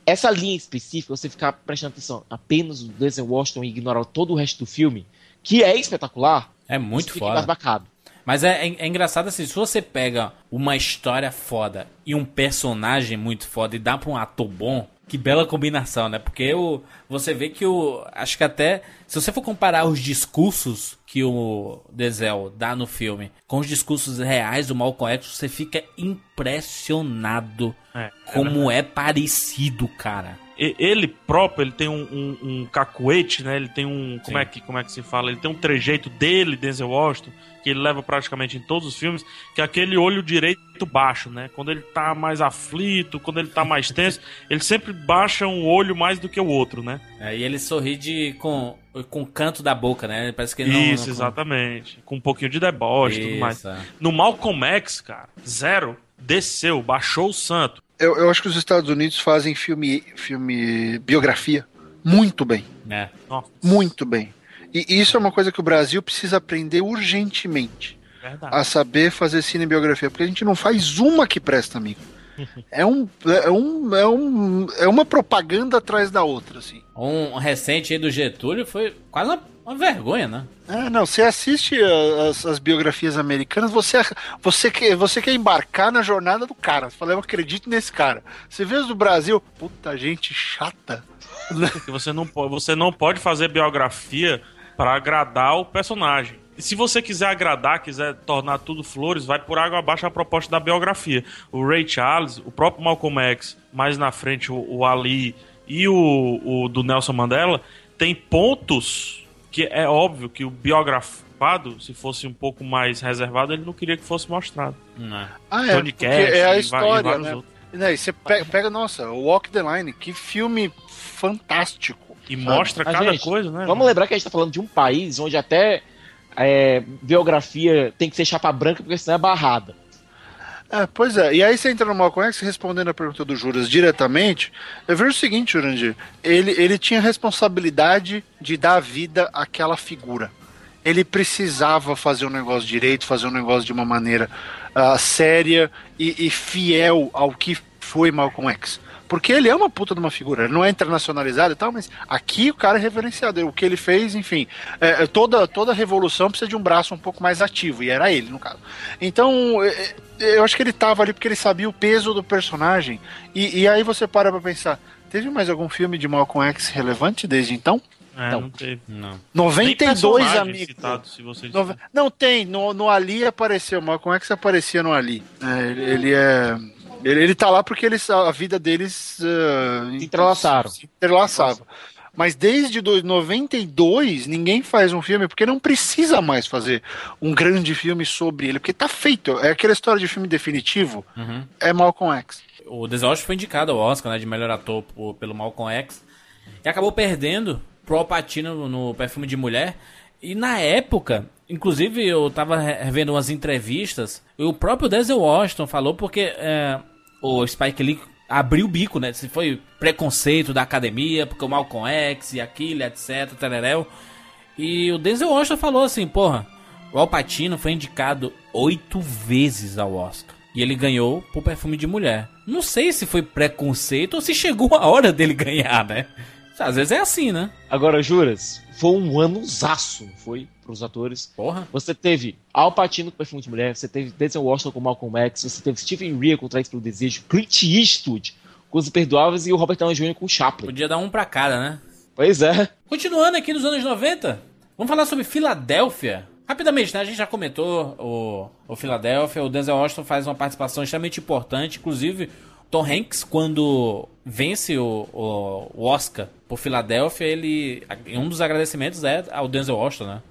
essa linha específica, você ficar prestando atenção apenas no Denzel Washington e ignorar todo o resto do filme, que é espetacular, É você muito fica foda. embasbacado. Mas é, é- é engraçado assim, se você pega uma história foda e um personagem muito foda e dá pra um ator bom, que bela combinação, né? Porque o, você vê que o. Acho que até. Se você for comparar os discursos que o Denzel dá no filme com os discursos reais do Malcolm X, você fica impressionado É, como é parecido, cara. Ele próprio, ele tem um, um, um cacuete, né? Ele tem um. Como Sim. é, que, como é que se fala? Ele tem um trejeito dele, Denzel Washington, que ele leva praticamente em todos os filmes, que é aquele olho direito baixo, né? Quando ele tá mais aflito, quando ele tá mais tenso, ele sempre baixa um olho mais do que o outro, né? É, e ele sorri de, com, com o canto da boca, né? Parece que ele não. Isso, não- exatamente. Com um pouquinho de deboche e tudo mais. É. No Malcolm X, cara, zero. Desceu, baixou o santo. eu, eu acho que os Estados Unidos fazem filme, filme biografia muito bem. É. Muito bem. E isso é uma coisa que o Brasil precisa aprender urgentemente. verdade. A saber fazer cinebiografia. Porque a gente não faz uma que presta, amigo. É, um, é, um, é, um, é uma propaganda atrás da outra, assim. Um recente aí do Getúlio foi quase uma, uma vergonha, né? É, não, você assiste a- as, as biografias americanas, você, você, quer, você quer embarcar na jornada do cara. Você fala, eu acredito nesse cara. Você vê os do Brasil, puta gente chata. que você não você não pode fazer biografia para agradar o personagem. E se você quiser agradar, quiser tornar tudo flores, vai por água abaixo a proposta da biografia. O Ray Charles, o próprio Malcolm X, mais na frente o, o Ali e o, o do Nelson Mandela, tem pontos que é óbvio que o biografado, se fosse um pouco mais reservado, ele não queria que fosse mostrado. Não. Ah, Johnny porque Cash é a e e história, vários né? outros. Né, E você pega, pega, nossa, Walk the Line, que filme fantástico. E mostra Mas, cada gente, coisa, né? Vamos lembrar que a gente tá falando de um país onde até é, biografia tem que ser chapa branca, porque senão é barrada. É, pois é, e aí você entra no Malcolm X respondendo a pergunta do Juras diretamente. Eu vejo o seguinte, Jurandir, ele, ele tinha responsabilidade de dar vida àquela figura. Ele precisava fazer um negócio direito, fazer um negócio de uma maneira ah, séria e, e fiel ao que foi Malcolm X. Porque ele é uma puta de uma figura, ele não é internacionalizado e tal, mas aqui o cara é reverenciado. O que ele fez, enfim, é, é, toda, toda revolução precisa de um braço um pouco mais ativo, e era ele, no caso. Então, é, é, eu acho que ele tava ali porque ele sabia o peso do personagem. E, e aí você para pra pensar: teve mais algum filme de Malcolm X relevante desde então? É, Então, não teve. Não. Nem 92 personagem amigos. citado, Nove- Não tem, no, no Ali apareceu, Malcolm X aparecia no Ali. É, ele, ele é. Ele, ele tá lá porque eles, a vida deles uh, entrelaçaram. se entrelaçava. Mas desde do- 92, ninguém faz um filme, porque não precisa mais fazer um grande filme sobre ele, porque tá feito. É aquela história de filme definitivo, Uhum. é Malcolm X. O Washington foi indicado ao Oscar, né, de melhor ator por- pelo Malcolm X. E acabou perdendo pro Al Pacino no Perfume de Mulher. E na época, inclusive eu tava re- vendo umas entrevistas, e o próprio Denzel Washington falou porque é, o Spike Lee abriu o bico, né? Se foi preconceito da academia, porque o Malcolm X e aquilo, etc, tereréu. E o Denzel Washington falou assim, porra, o Al Pacino foi indicado oito vezes ao Oscar. E ele ganhou por Perfume de Mulher. Não sei se foi preconceito ou se chegou a hora dele ganhar, né? Às vezes é assim, né? Agora, juras, foi um anozaço, não foi? Pros atores. Porra. Você teve Al Pacino com Perfume de Mulher, você teve Denzel Washington com Malcolm X, você teve Stephen Rea com Trás pelo Desejo, Clint Eastwood com Os Imperdoáveis e o Robert Downey Jr. com Chaplin. Podia dar um pra cada, né? Pois é. Continuando aqui nos anos 90, Vamos falar sobre Filadélfia. Rapidamente, né? A gente já comentou o, o Filadélfia. O Denzel Washington faz uma participação extremamente importante. Inclusive, Tom Hanks, quando vence o, o, o Oscar por Filadélfia, ele. Um dos agradecimentos é ao Denzel Washington, né?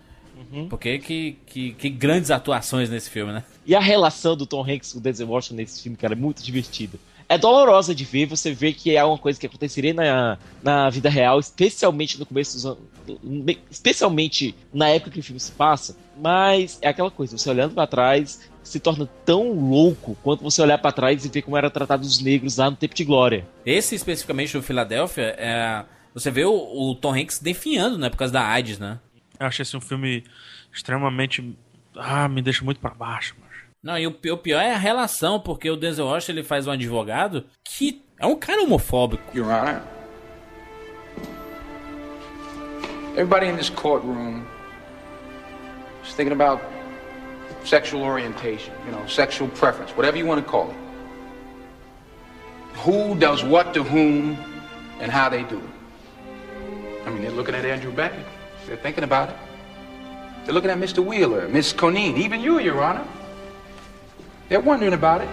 Porque que, que, que grandes atuações nesse filme, né? E a relação do Tom Hanks com o Denzel Washington nesse filme, cara, é muito divertida. É dolorosa de ver, você vê que é uma coisa que aconteceria na, na vida real, especialmente no começo dos anos. Especialmente na época que o filme se passa. Mas é aquela coisa, você olhando pra trás, se torna tão louco quanto você olhar pra trás e ver como era tratado os negros lá no tempo de glória. Esse especificamente do Filadélfia, é, você vê o, o Tom Hanks definhando, né? Por causa da AIDS, né? Eu achei esse um filme extremamente. Ah, me deixa muito pra baixo, mas. Não, e o, o pior é a relação, porque o Denzel Washington ele faz um advogado que é um cara homofóbico. Your Honor. Everybody in this courtroom is thinking about sexual orientation, you know, sexual preference, whatever you want to call it. Who does what to whom and how they do it. I mean, they're looking at Andrew Beckett. They're thinking about it. They're looking at Mr. Wheeler, Miss Conine, even you, Your Honor. They're wondering about it.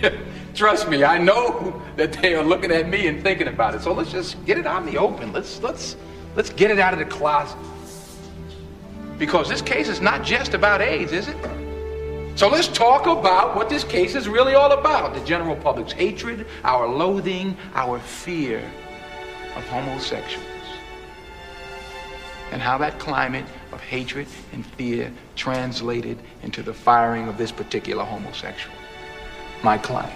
Trust me, I know that they are looking at me and thinking about it. So let's just get it out in the open. Let's let's let's get it out of the closet. Because this case is not just about AIDS, is it? So let's talk about what this case is really all about. The general public's hatred, our loathing, our fear of homosexuals. And how that climate of hatred and fear translated into the firing of this particular homosexual. My client,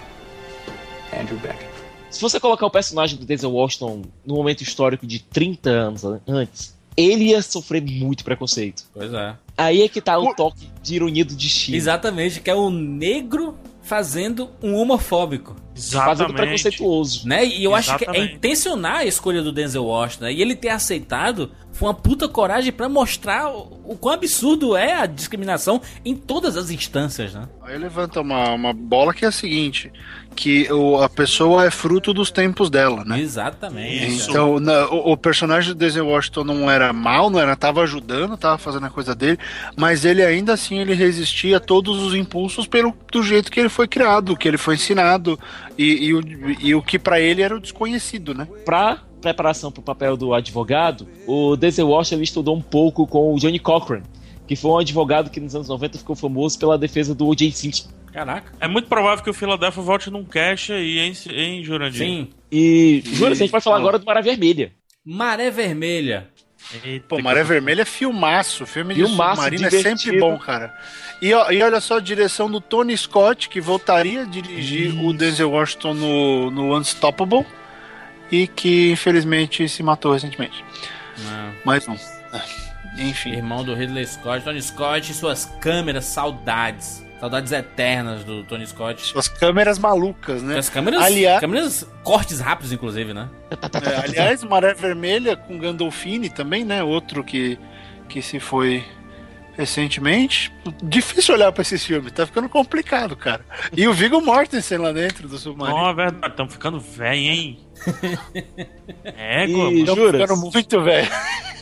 Andrew Beckett. Se você colocar o personagem do Denzel Washington no momento histórico de 30 anos antes, ele ia sofrer muito preconceito. Pois é. Aí é que tá o toque de ironia do destino. Exatamente, que é o negro fazendo um homofóbico. Fazendo preconceituoso. Né? E eu acho que é Exatamente. intencional a escolha do Denzel Washington. né? E ele ter aceitado foi uma puta coragem pra mostrar o, o quão absurdo é a discriminação em todas as instâncias, né? Aí levanta uma, uma bola que é a seguinte: que o, a pessoa é fruto dos tempos dela, né? Exatamente. Então, na- o, o personagem do Denzel Washington não era mal, não era, tava ajudando, tava fazendo a coisa dele, mas ele ainda assim ele resistia a todos os impulsos pelo do jeito que ele foi criado, que ele foi ensinado e, e, o, e o que pra ele era o desconhecido, né? Pra preparação pro papel do advogado, o Denzel Washington ele estudou um pouco com o Johnny Cochran, que foi um advogado que nos anos 90 ficou famoso pela defesa do O.J. Simpson. Caraca. É muito provável que o Philadelphia volte num cash aí, hein, em Jurandir? Sim. E, Júlio, a gente vai falar agora do Maré Vermelha. Maré Vermelha. Eita, Pô, que- Maré Vermelha é filmaço. Filme de Filmaço, submarino é divertido. sempre bom, cara. E, ó- e olha só a direção do Tony Scott, que voltaria a dirigir o Denzel Washington no, no Unstoppable e que infelizmente se matou recentemente. Não. Mais um. É, Enfim. Irmão do Ridley Scott, Tony Scott e suas câmeras, saudades. Saudades eternas do Tony Scott. Suas câmeras malucas, né? As câmeras, Aliás- câmeras cortes rápidos, inclusive, né? É, aliás, Maré Vermelha com Gandolfini também, né? Outro que, que se foi recentemente. Difícil olhar pra esse filme, tá ficando complicado, cara. E o Viggo Mortensen lá dentro do submarino. Não, é verdade, estamos ficando velho, hein? E. Tão juras? ficando muito velho.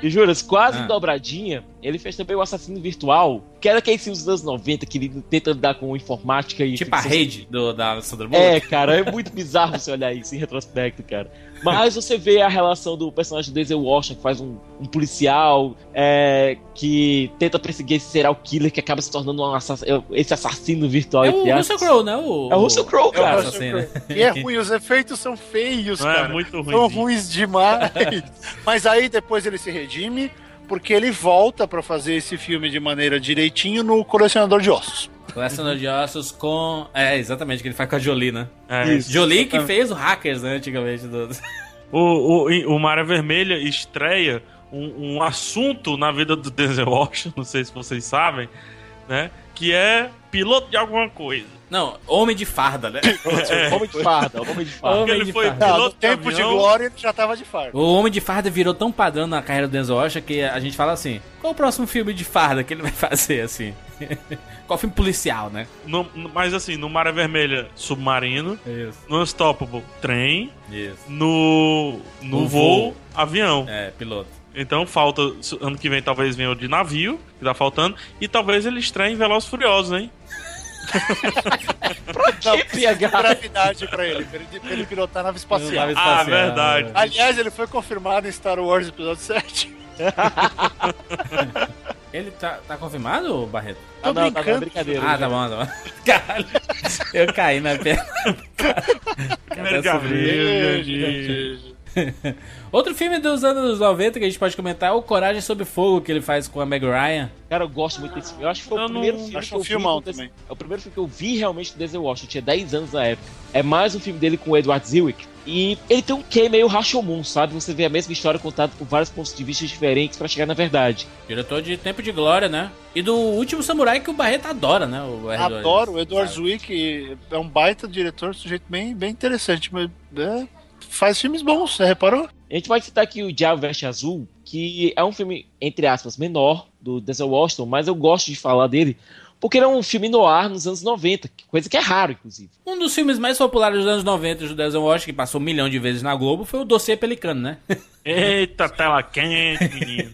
E juras, quase Ah. dobradinha, ele fez também o Assassino Virtual, que era aquele filme dos anos 90 que ele tenta lidar com informática e. Tipo a rede do, da Sandra Bullock. É, cara, é muito bizarro você olhar isso em retrospecto, cara. Mas você vê a relação do personagem do Denzel Washington, que faz um, um policial é, que tenta perseguir esse serial killer que acaba se tornando um assass- esse assassino virtual. É o. Russell Crowe, né? O, É o Russell Crowe, é o cara. assassino. E é ruim, os efeitos são feios, Não, é cara. muito São ruimzinho. ruins demais. Mas aí depois ele se redime, porque ele volta pra fazer esse filme de maneira direitinho no Colecionador de Ossos. Colecionador de ossos com. É, exatamente, que ele faz com a Jolie, né? É, Isso. Jolie que fez o Hackers, né, antigamente. Do... O, o, o Maré Vermelha estreia um, um assunto na vida do Denzel Washington, não sei se vocês sabem, né? Que é piloto de alguma coisa. Não, Homem de Farda, né? Homem de farda, homem de farda. Porque Homem ele de foi farda. Não, no piloto tempo de glória ele já tava de fardo. O Homem de Farda virou tão padrão na carreira do Denzel Washington que a gente fala assim: qual o próximo filme de farda que ele vai fazer, assim? qual filme policial, né? No- no- mas assim, no Maré Vermelha, submarino. Isso. No Unstoppable, trem. Isso. No, no No voo, voo. avião. É, piloto. Então falta. Ano que vem talvez venha o de navio, que tá faltando. E talvez ele estreie em Velozes Furiosos, hein? Que PH? gravidade pra ele, pra ele, pra ele pilotar nave espacial. Nave Ah, espacial, verdade. é. Aliás, ele foi confirmado em Star Wars Episódio 7. Ele tá, tá confirmado, Barreto? Tô Ah, não, tá, não, brincando. brincadeira. Ah, tá bom, tá bom. Caralho, eu caí na perna. Primeiro de abril. Outro filme dos anos 90 que a gente pode comentar é o Coragem Sob Fogo, que ele faz com a Meg Ryan. Cara, eu gosto muito desse filme. Eu acho que foi Eu o não- primeiro filme acho que eu vi. filmão Denzel- também. É o primeiro filme que eu vi realmente do Denzel Washington. Eu tinha 10 anos na época. É mais um filme dele com o Edward Zwick. E ele tem um quê meio Rashomon, sabe? Você vê a mesma história contada por vários pontos de vista diferentes pra chegar na verdade. Diretor de Tempo de Glória, né? E do Último Samurai que o Barreto adora, né? O R2. Adoro, o Edward Zwick é um baita diretor, sujeito bem, bem interessante, mas é, faz filmes bons, você reparou? A gente pode citar aqui o Diabo Veste Azul, que é um filme, entre aspas, menor do Denzel Washington, mas eu gosto de falar dele porque ele é um filme no ar nos anos 90, coisa que é raro, inclusive. Um dos filmes mais populares dos anos 90 do Denzel Washington, que passou um milhão de vezes na Globo, foi o Dossiê Pelicano, né? Eita, tela quente, menino.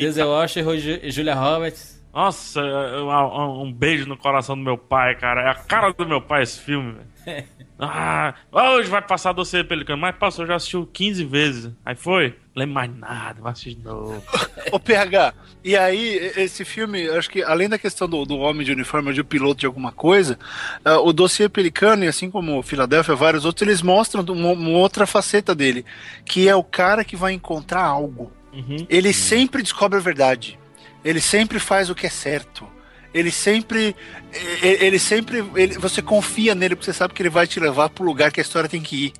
Denzel Washington e Julia Roberts. Nossa, um, um beijo no coração do meu pai, cara. É a cara do meu pai esse filme, velho. Ah, hoje vai passar doce pelicano, mas passou, já assistiu 15 vezes. Aí foi? Lembro mais nada, vai assistir de novo. Ô PH, e aí, esse filme, acho que além da questão do, do homem de uniforme, de um piloto de alguma coisa, ah, o dossiê Pelicano, e assim como o Filadélfia, vários outros, eles mostram uma, uma outra faceta dele, que é o cara que vai encontrar algo. Ele sempre descobre a verdade. Ele sempre faz o que é certo. Ele sempre. Ele, sempre. ele- você confia nele porque você sabe que ele vai te levar pro lugar que a história tem que ir.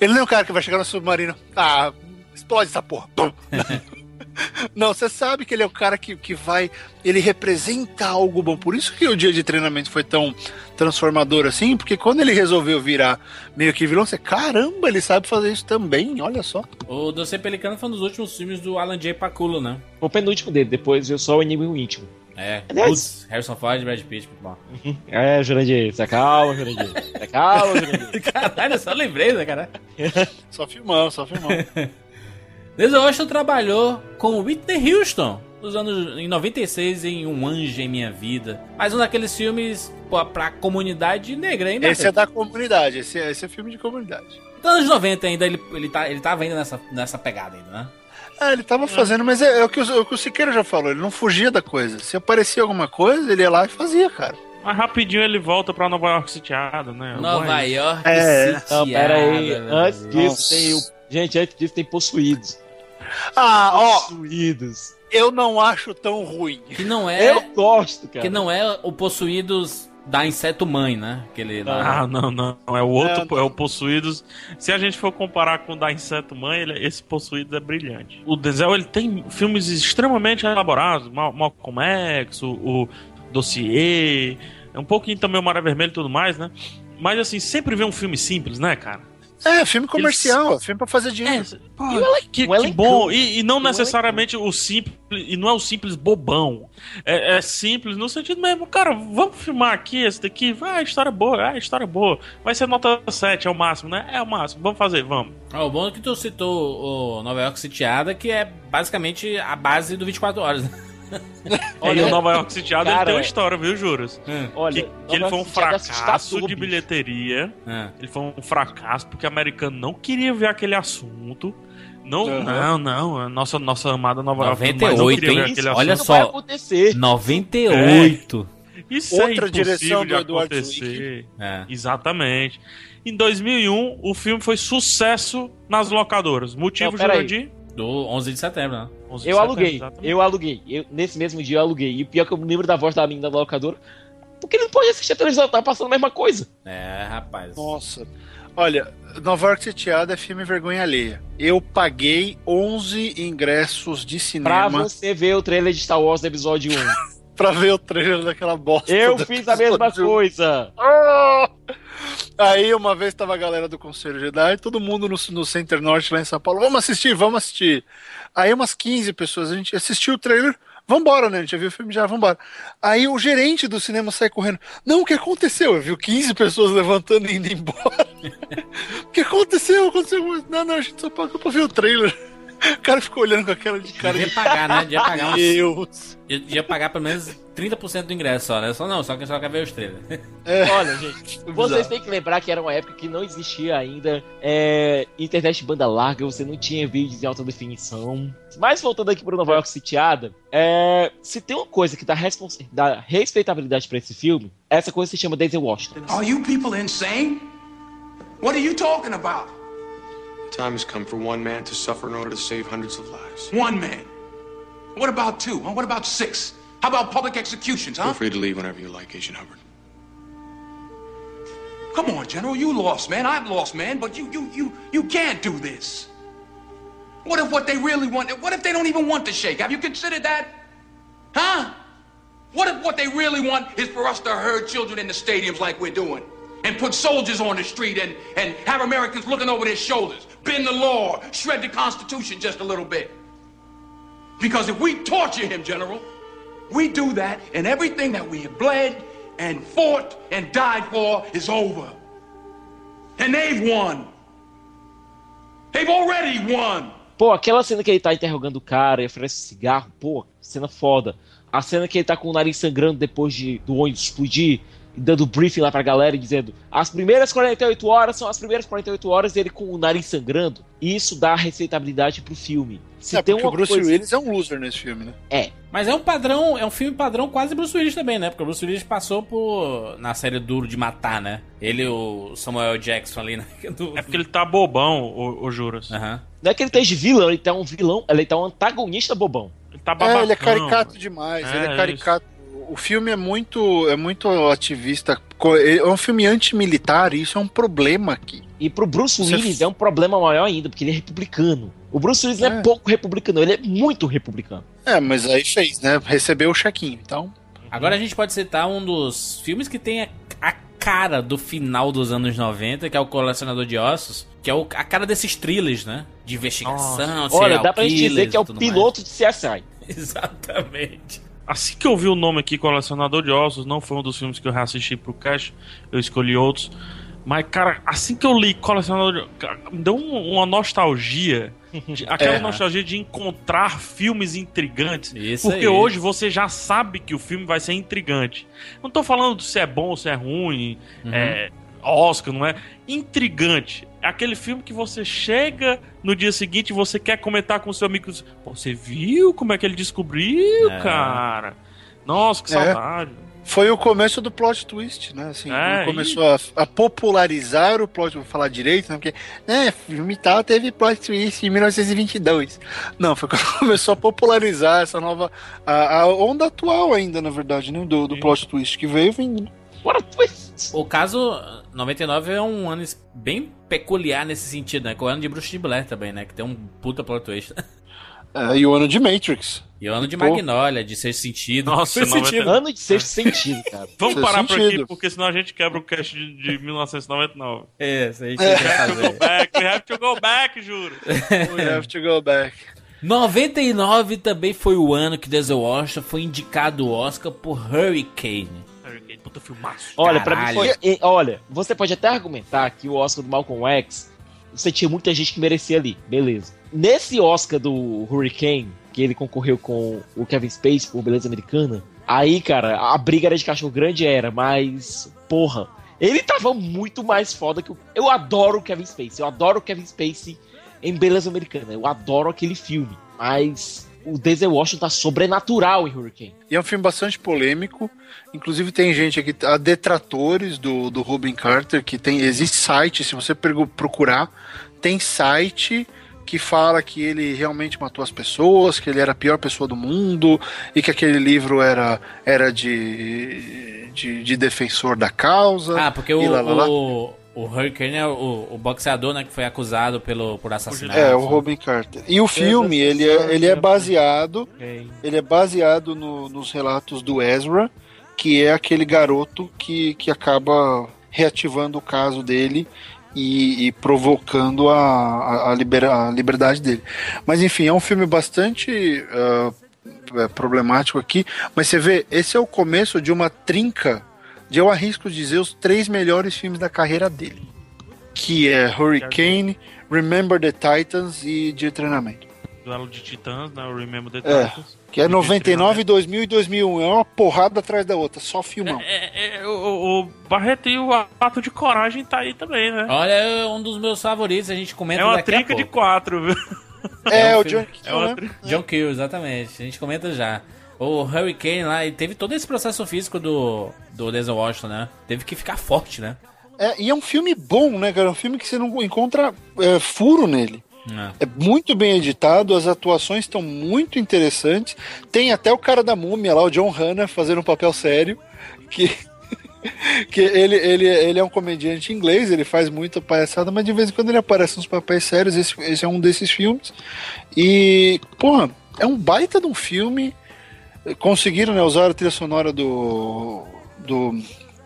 Ele não é o cara que vai chegar no submarino. Ah, explode essa porra. Não, você sabe que ele é o cara que, que vai. Ele representa algo bom. Por isso que o dia de treinamento foi tão transformador assim, porque quando ele resolveu virar meio que vilão, você, caramba, ele sabe fazer isso também, olha só. O Dossiê Pelicano foi um dos últimos filmes do Alan J. Pakula, né? Foi o penúltimo dele, depois veio só o Inimigo Íntimo. É. Putz, Harrison Ford e Brad Pitt, muito bom. É, Jurandir, se acalma, Jurandir. Se acalma, Jurandir. Caralho, eu só lembrei, né, cara? Só filmão, só filmão. Denzel Washington trabalhou com Whitney Houston nos anos em 96 em Um Anjo em Minha Vida. Mais um daqueles filmes pra comunidade negra ainda. esse é da comunidade, esse é, esse é filme de comunidade. Nos anos 90 ainda, ele, ele, tá, ele tava ainda nessa, nessa pegada ainda, né? Ah, ele tava fazendo, mas é, é o, que o, é o que o Siqueira já falou, ele não fugia da coisa. Se aparecia alguma coisa, ele ia lá e fazia, cara. Mas rapidinho ele volta pra Nova York sitiado, né? Nova Mas- York É. Não, pera aí. sitiada, Antes disso Nossa. tem o. Gente, antes disso tem Possuídos. Ah, ó, Possuídos. eu não acho tão ruim. Que não é, Eu gosto, cara. que não é o Possuídos da Inseto Mãe, né? Aquele lá. Ah, não, não. É o outro, É, é, o Possuídos. Se a gente for comparar com o da Inseto Mãe, ele- esse Possuídos é brilhante. O Denzel, ele tem filmes extremamente elaborados. Mal- Malcolm X, o, o Dossier, é um pouquinho também o Maré Vermelho e tudo mais, né? Mas assim, sempre vê um filme simples, né, cara? É, filme comercial, filme pra fazer dinheiro. Pô, E o o bom. E, e não o necessariamente o simples. E não é o simples bobão. É, é simples no sentido mesmo, cara, vamos filmar aqui esse daqui. Ah, a história é boa, ah, a história é boa. Vai ser nota 7, é o máximo, né? É o máximo. Vamos fazer, vamos. Ah, o bom é que tu citou o Nova York Sitiada, que é basicamente a base do 24 Horas. né? Olha, o Nova York Sitiado ele cara, tem uma história, viu, Juros? Olha, Que, que ele foi um York é fracasso de bilheteria. É. Ele foi um fracasso porque o americano não queria ver aquele assunto. Não, Uhum. não, não. Nossa, nossa amada Nova York mas não 98, queria ver hein? aquele Olha só. vai acontecer. 98. Isso Outra é impossível direção de do Edward acontecer. É. Exatamente. Em 2001, o filme foi sucesso nas locadoras. Motivo. Jurandir? Do 11 de setembro, né? 11 de Eu setembro, aluguei, eu aluguei. Eu, nesse mesmo dia eu aluguei. E o pior é que eu me lembro da voz da menina da locadora. Porque ele não pode assistir a televisão, tá passando a mesma coisa. É, rapaz. Nossa. Olha, Nova York Sitiada é filme vergonha alheia. Eu paguei 11 ingressos de Pra cinema você ver o trailer de Star Wars do episódio 1. pra ver o trailer daquela bosta. Eu fiz a mesma coisa. Ah! Aí uma vez tava a galera do Conselho Jedi, todo mundo no, no Center Norte lá em São Paulo, vamos assistir, vamos assistir. Aí umas 15 pessoas, a gente assistiu o trailer, vambora, né? A gente já viu o filme já, vambora. Aí o gerente do cinema sai correndo, não, o que aconteceu? Eu vi 15 pessoas levantando e indo embora. o que aconteceu? aconteceu? Não, não, a gente só pagou pra ver o trailer. O cara ficou olhando com aquela de cara Devia de. pagar, né? Devia pagar uns... Deus. Devia pagar pelo menos 30% do ingresso só, né? Só não, só que só quer ver os trailers. Olha, gente, vocês têm que lembrar que era uma época que não existia ainda é, internet banda larga, você não tinha vídeos em alta definição. Mas voltando aqui pro Nova York Sitiada, é, se tem uma coisa que dá, dá respeitabilidade pra esse filme, essa coisa se chama Denzel Washington. Are you people insane? What are you talking about? The time has come for one man to suffer in order to save hundreds of lives. One man. What about two? Huh? What about six? How about public executions, huh? Feel free to leave whenever you like, Agent Hubbard. Come on, General, you lost, man. I've lost, man, but you you you you can't do this. What if what they really want what if they don't even want to shake? Have you considered that? Huh? What if what they really want is for us to herd children in the stadiums like we're doing? And put soldiers on the street and, and have Americans looking over their shoulders, bend the law, shred the Constitution just a little bit. Because if we torture him, General, we do that, and everything that we have bled and fought and died for is over. And they've won. They've already won. Pô, aquela cena que ele tá interrogando o cara e oferece cigarro, pô, cena foda. A cena que ele tá com o nariz sangrando depois de, do ônibus explodir, dando briefing lá pra galera e dizendo as primeiras 48 horas são as primeiras 48 horas ele com o nariz sangrando. Isso dá respeitabilidade pro filme. Se É, tem porque uma o Bruce coisa... Willis é um loser nesse filme, né? É. Mas é um padrão, é um filme padrão quase Bruce Willis também, né? Porque o Bruce Willis passou por. na série Duro de Matar, né? Ele e o Samuel Jackson ali, né? Do... É porque ele tá bobão, o, o Juras. Aham. Não é que ele esteja vilão, ele tá um vilão, ele tá um antagonista bobão. Ele tá É, babacão. ele é caricato demais. É, ele é caricato. O filme é muito, é muito ativista. Co- É um filme antimilitar e isso é um problema aqui. E pro Bruce Você- Willis é um problema maior ainda, porque ele é republicano. O Bruce Willis não é É. pouco republicano, ele é muito republicano. É, mas aí fez, né? Recebeu o chequinho. Então, Agora a gente pode citar um dos filmes que tem a, a cara do final dos anos 90, que é o Colecionador de Ossos, que é o- a cara desses thrillers, né? De investigação, Olha, serial dá pra gente dizer que é o piloto de CSI. mais. Exatamente. Assim que eu vi o nome aqui, Colecionador de Ossos, não foi um dos filmes que eu reassisti pro cast, eu escolhi outros. Mas, cara, assim que eu li Colecionador de me deu um- uma nostalgia. de- aquela É. nostalgia de encontrar filmes intrigantes. Isso porque aí. hoje você já sabe que o filme vai ser intrigante. Não tô falando se é bom ou se é ruim, Uhum. é Oscar, não é? Intrigante. É aquele filme que você chega no dia seguinte e você quer comentar com seu amigo. Você viu como é que ele descobriu, É. cara? Nossa, que É. saudade. foi o começo do plot twist, né? Assim, É, começou a, a popularizar o plot, vou falar direito, né? Porque, né, filme tal teve plot twist em 1922. Não, foi quando começou a popularizar essa nova. A, a onda atual ainda, na verdade, né? Do, do plot twist que veio vindo. O caso 99 é um ano bem peculiar nesse sentido, né? Que é o ano de Bruxa de Blair também, né? Que tem um puta plot twist. É, e o ano de Matrix. E o ano de Pô. Magnolia, de Sexto Sentido. Nossa, Sexto 90. sentido. Ano de sexto sentido, cara. Vamos Faz parar por sentido. aqui, porque senão a gente quebra o cast de, de 1999. É, isso aí É. que a gente vai We have to fazer. go back, we have to go back, juro. We have to go back. 99 também foi o ano que Denzel Washington foi indicado ao Oscar por Hurricane. Hurricane, Puta filmaço. Olha, pra mim foi. e- Olha, você pode até argumentar que o Oscar do Malcolm X, você tinha muita gente que merecia ali, beleza. Nesse Oscar do Hurricane, que ele concorreu com o Kevin Spacey por Beleza Americana, aí, cara, a briga era de cachorro grande era, mas, porra, ele tava muito mais foda que o... Eu adoro o Kevin Spacey, eu adoro o Kevin Spacey em Beleza Americana, eu adoro aquele filme, mas o Denzel Washington tá sobrenatural em Hurricane. E é um filme bastante polêmico. Inclusive tem gente aqui, há detratores do, do Ruben Carter, que tem. Existe site, se você procurar, tem site que fala que ele realmente matou as pessoas, que ele era a pior pessoa do mundo, e que aquele livro era, era de, de, de defensor da causa. Ah, porque o, lá, lá, lá. o, o Hurricane é o, o boxeador, né, que foi acusado pelo, por assassinato. É, o Robin Carter. E o filme, ele é, ele é baseado, ele é baseado no- nos relatos do Ezra, que é aquele garoto que, que acaba reativando o caso dele e, e provocando a, a, a libera- a liberdade dele. Mas enfim, é um filme bastante é, problemático aqui, mas você vê, esse é o começo de uma trinca de, eu arrisco dizer, os três melhores filmes da carreira dele. Que é Hurricane, Remember the Titans e De Treinamento. Duelo de Titãs, né? O Remember the É, Titans. que é 99, 2000 e 2001. É uma porrada atrás da outra, só filmão. É, é, o, o- o Barreto e o ato de coragem tá aí também, né? Olha, é um dos meus favoritos, a gente comenta É uma daqui a trinca de quatro, viu? É, um o filme- John Kill, É né? John Kill, exatamente. A gente comenta já. O Hurricane lá, ele teve todo esse processo físico do, do Denzel Washington, né? Teve que ficar forte, né? É, e é um filme bom, né, cara? É um filme que você não encontra é, furo nele. É muito bem editado, as atuações estão muito interessantes. Tem até o cara da múmia lá, o John Hanna, fazendo um papel sério. Que, que ele, ele, ele é um comediante inglês, ele faz muita palhaçada, mas de vez em quando ele aparece nos papéis sérios. Esse, esse é um desses filmes. E, porra, é um baita de um filme. Conseguiram né, usar a trilha sonora do, do,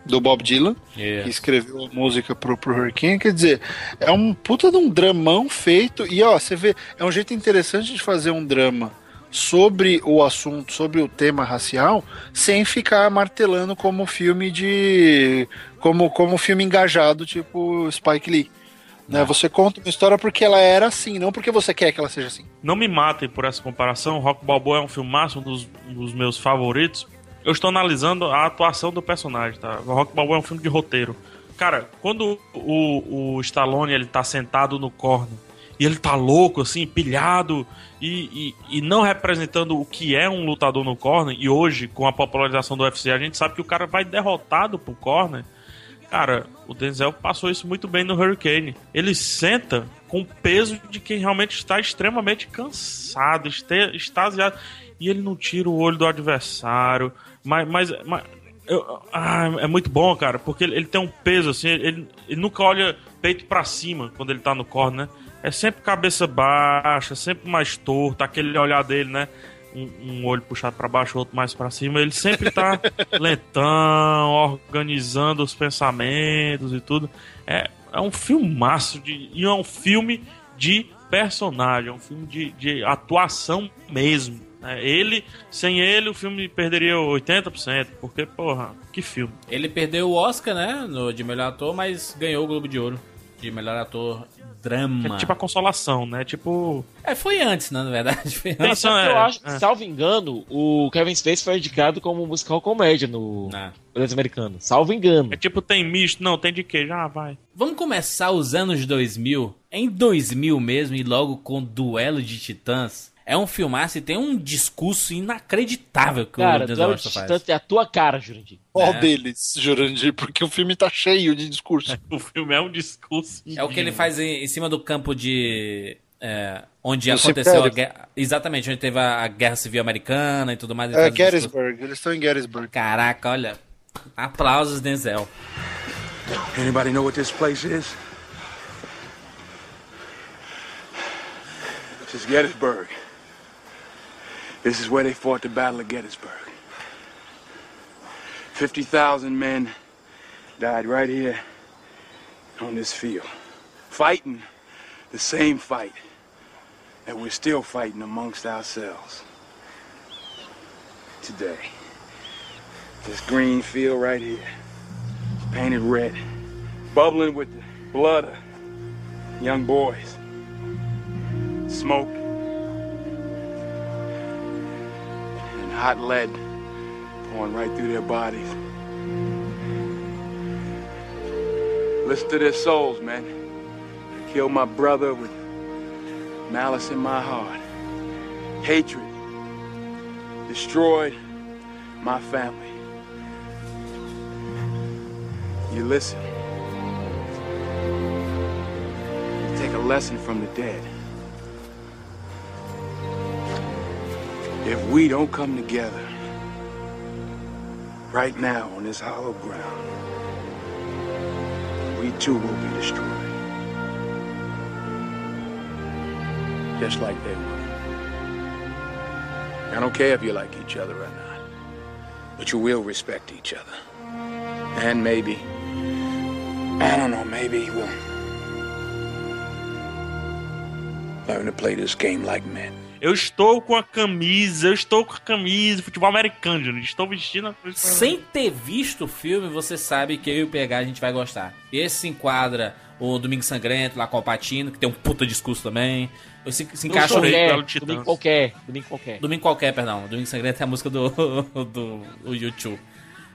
do Bob Dylan Yeah. que escreveu a música pro, pro Hurricane, quer dizer, é um puta de um dramão feito, e ó, você vê, é um jeito interessante de fazer um drama sobre o assunto, sobre o tema racial, sem ficar martelando como filme de. como, como filme engajado, tipo Spike Lee. Né? Você conta uma história porque ela era assim, não porque você quer que ela seja assim. Não me matem por essa comparação. Rock Balboa é um filmaço, um dos, um dos meus favoritos. Eu estou analisando a atuação do personagem, tá? Rock Balboa é um filme de roteiro. Cara, quando o, o Stallone ele tá sentado no corno e ele tá louco, assim, pilhado e, e, e não representando o que é um lutador no corner, e hoje, com a popularização do UFC, a gente sabe que o cara vai derrotado pro corner. Cara, o Denzel passou isso muito bem no Hurricane. Ele senta com o peso de quem realmente está extremamente cansado, extasiado. E ele não tira o olho do adversário. Mas, mas, mas eu- ah, é muito bom, cara, porque ele, ele tem um peso assim. Ele, ele nunca olha peito pra cima quando ele tá no corner, né? É sempre cabeça baixa, sempre mais torto, aquele olhar dele, né? Um, um olho puxado pra baixo, outro mais pra cima. Ele sempre tá lentão, organizando os pensamentos e tudo. É, é um filmaço de, e é um filme de personagem, é um filme de, de atuação mesmo. né? Ele, sem ele, o filme perderia 80%, porque, porra, que filme. Ele perdeu o Oscar, né? No, de melhor ator, mas ganhou o Globo de Ouro. De melhor ator drama. É tipo a consolação, né? Tipo. É, foi antes, né, na verdade. Foi antes. só- eu é, acho, é. salvo engano, o Kevin Spacey foi indicado como musical comédia no Ah. Brasil Americano. Salvo engano. É tipo, tem misto, não, tem de queijo, ah, vai. Vamos começar os anos 2000. Em 2000 mesmo, e logo com Duelo de Titãs. É um filmaço e tem um discurso inacreditável que Cara, o Denzel faz. É a tua cara, Jurandir. Qual É. deles, Jurandir? Porque o filme tá cheio de discurso. O filme é um discurso. É o que ele faz em, em cima do campo de. é, onde Do aconteceu a guerra. Exatamente, onde teve a, a guerra civil americana e tudo mais. É, um. Gettysburg, eles estão em Gettysburg. Caraca, olha. Aplausos, Denzel. Anybody know what this place is? This is Gettysburg. This is where they fought the Battle of Gettysburg. 50,000 men died right here on this field, fighting the same fight that we're still fighting amongst ourselves today. This green field right here, painted red, bubbling with the blood of young boys. Smoke hot lead pouring right through their bodies. Listen to their souls, man. Killed my brother with malice in my heart, hatred, destroyed my family. You listen. You take a lesson from the dead. If we don't come together right now on this hollow ground, we too will be destroyed. Just like they were. I don't care if you like each other or not, but you will respect each other. And maybe, I don't know, maybe we'll learn to play this game like men. Eu estou com a camisa, eu estou com a camisa futebol americano, Júnior. Estou vestindo a camisa. Sem ter visto o filme, você sabe que eu e o PH a gente vai gostar. Esse se enquadra o Domingo Sangrento lá com o Patino, que tem um puta discurso também. Se, se encaixa qualquer, Titãs. domingo qualquer, domingo qualquer. Domingo qualquer, perdão. Domingo Sangrento é a música do, do, do YouTube.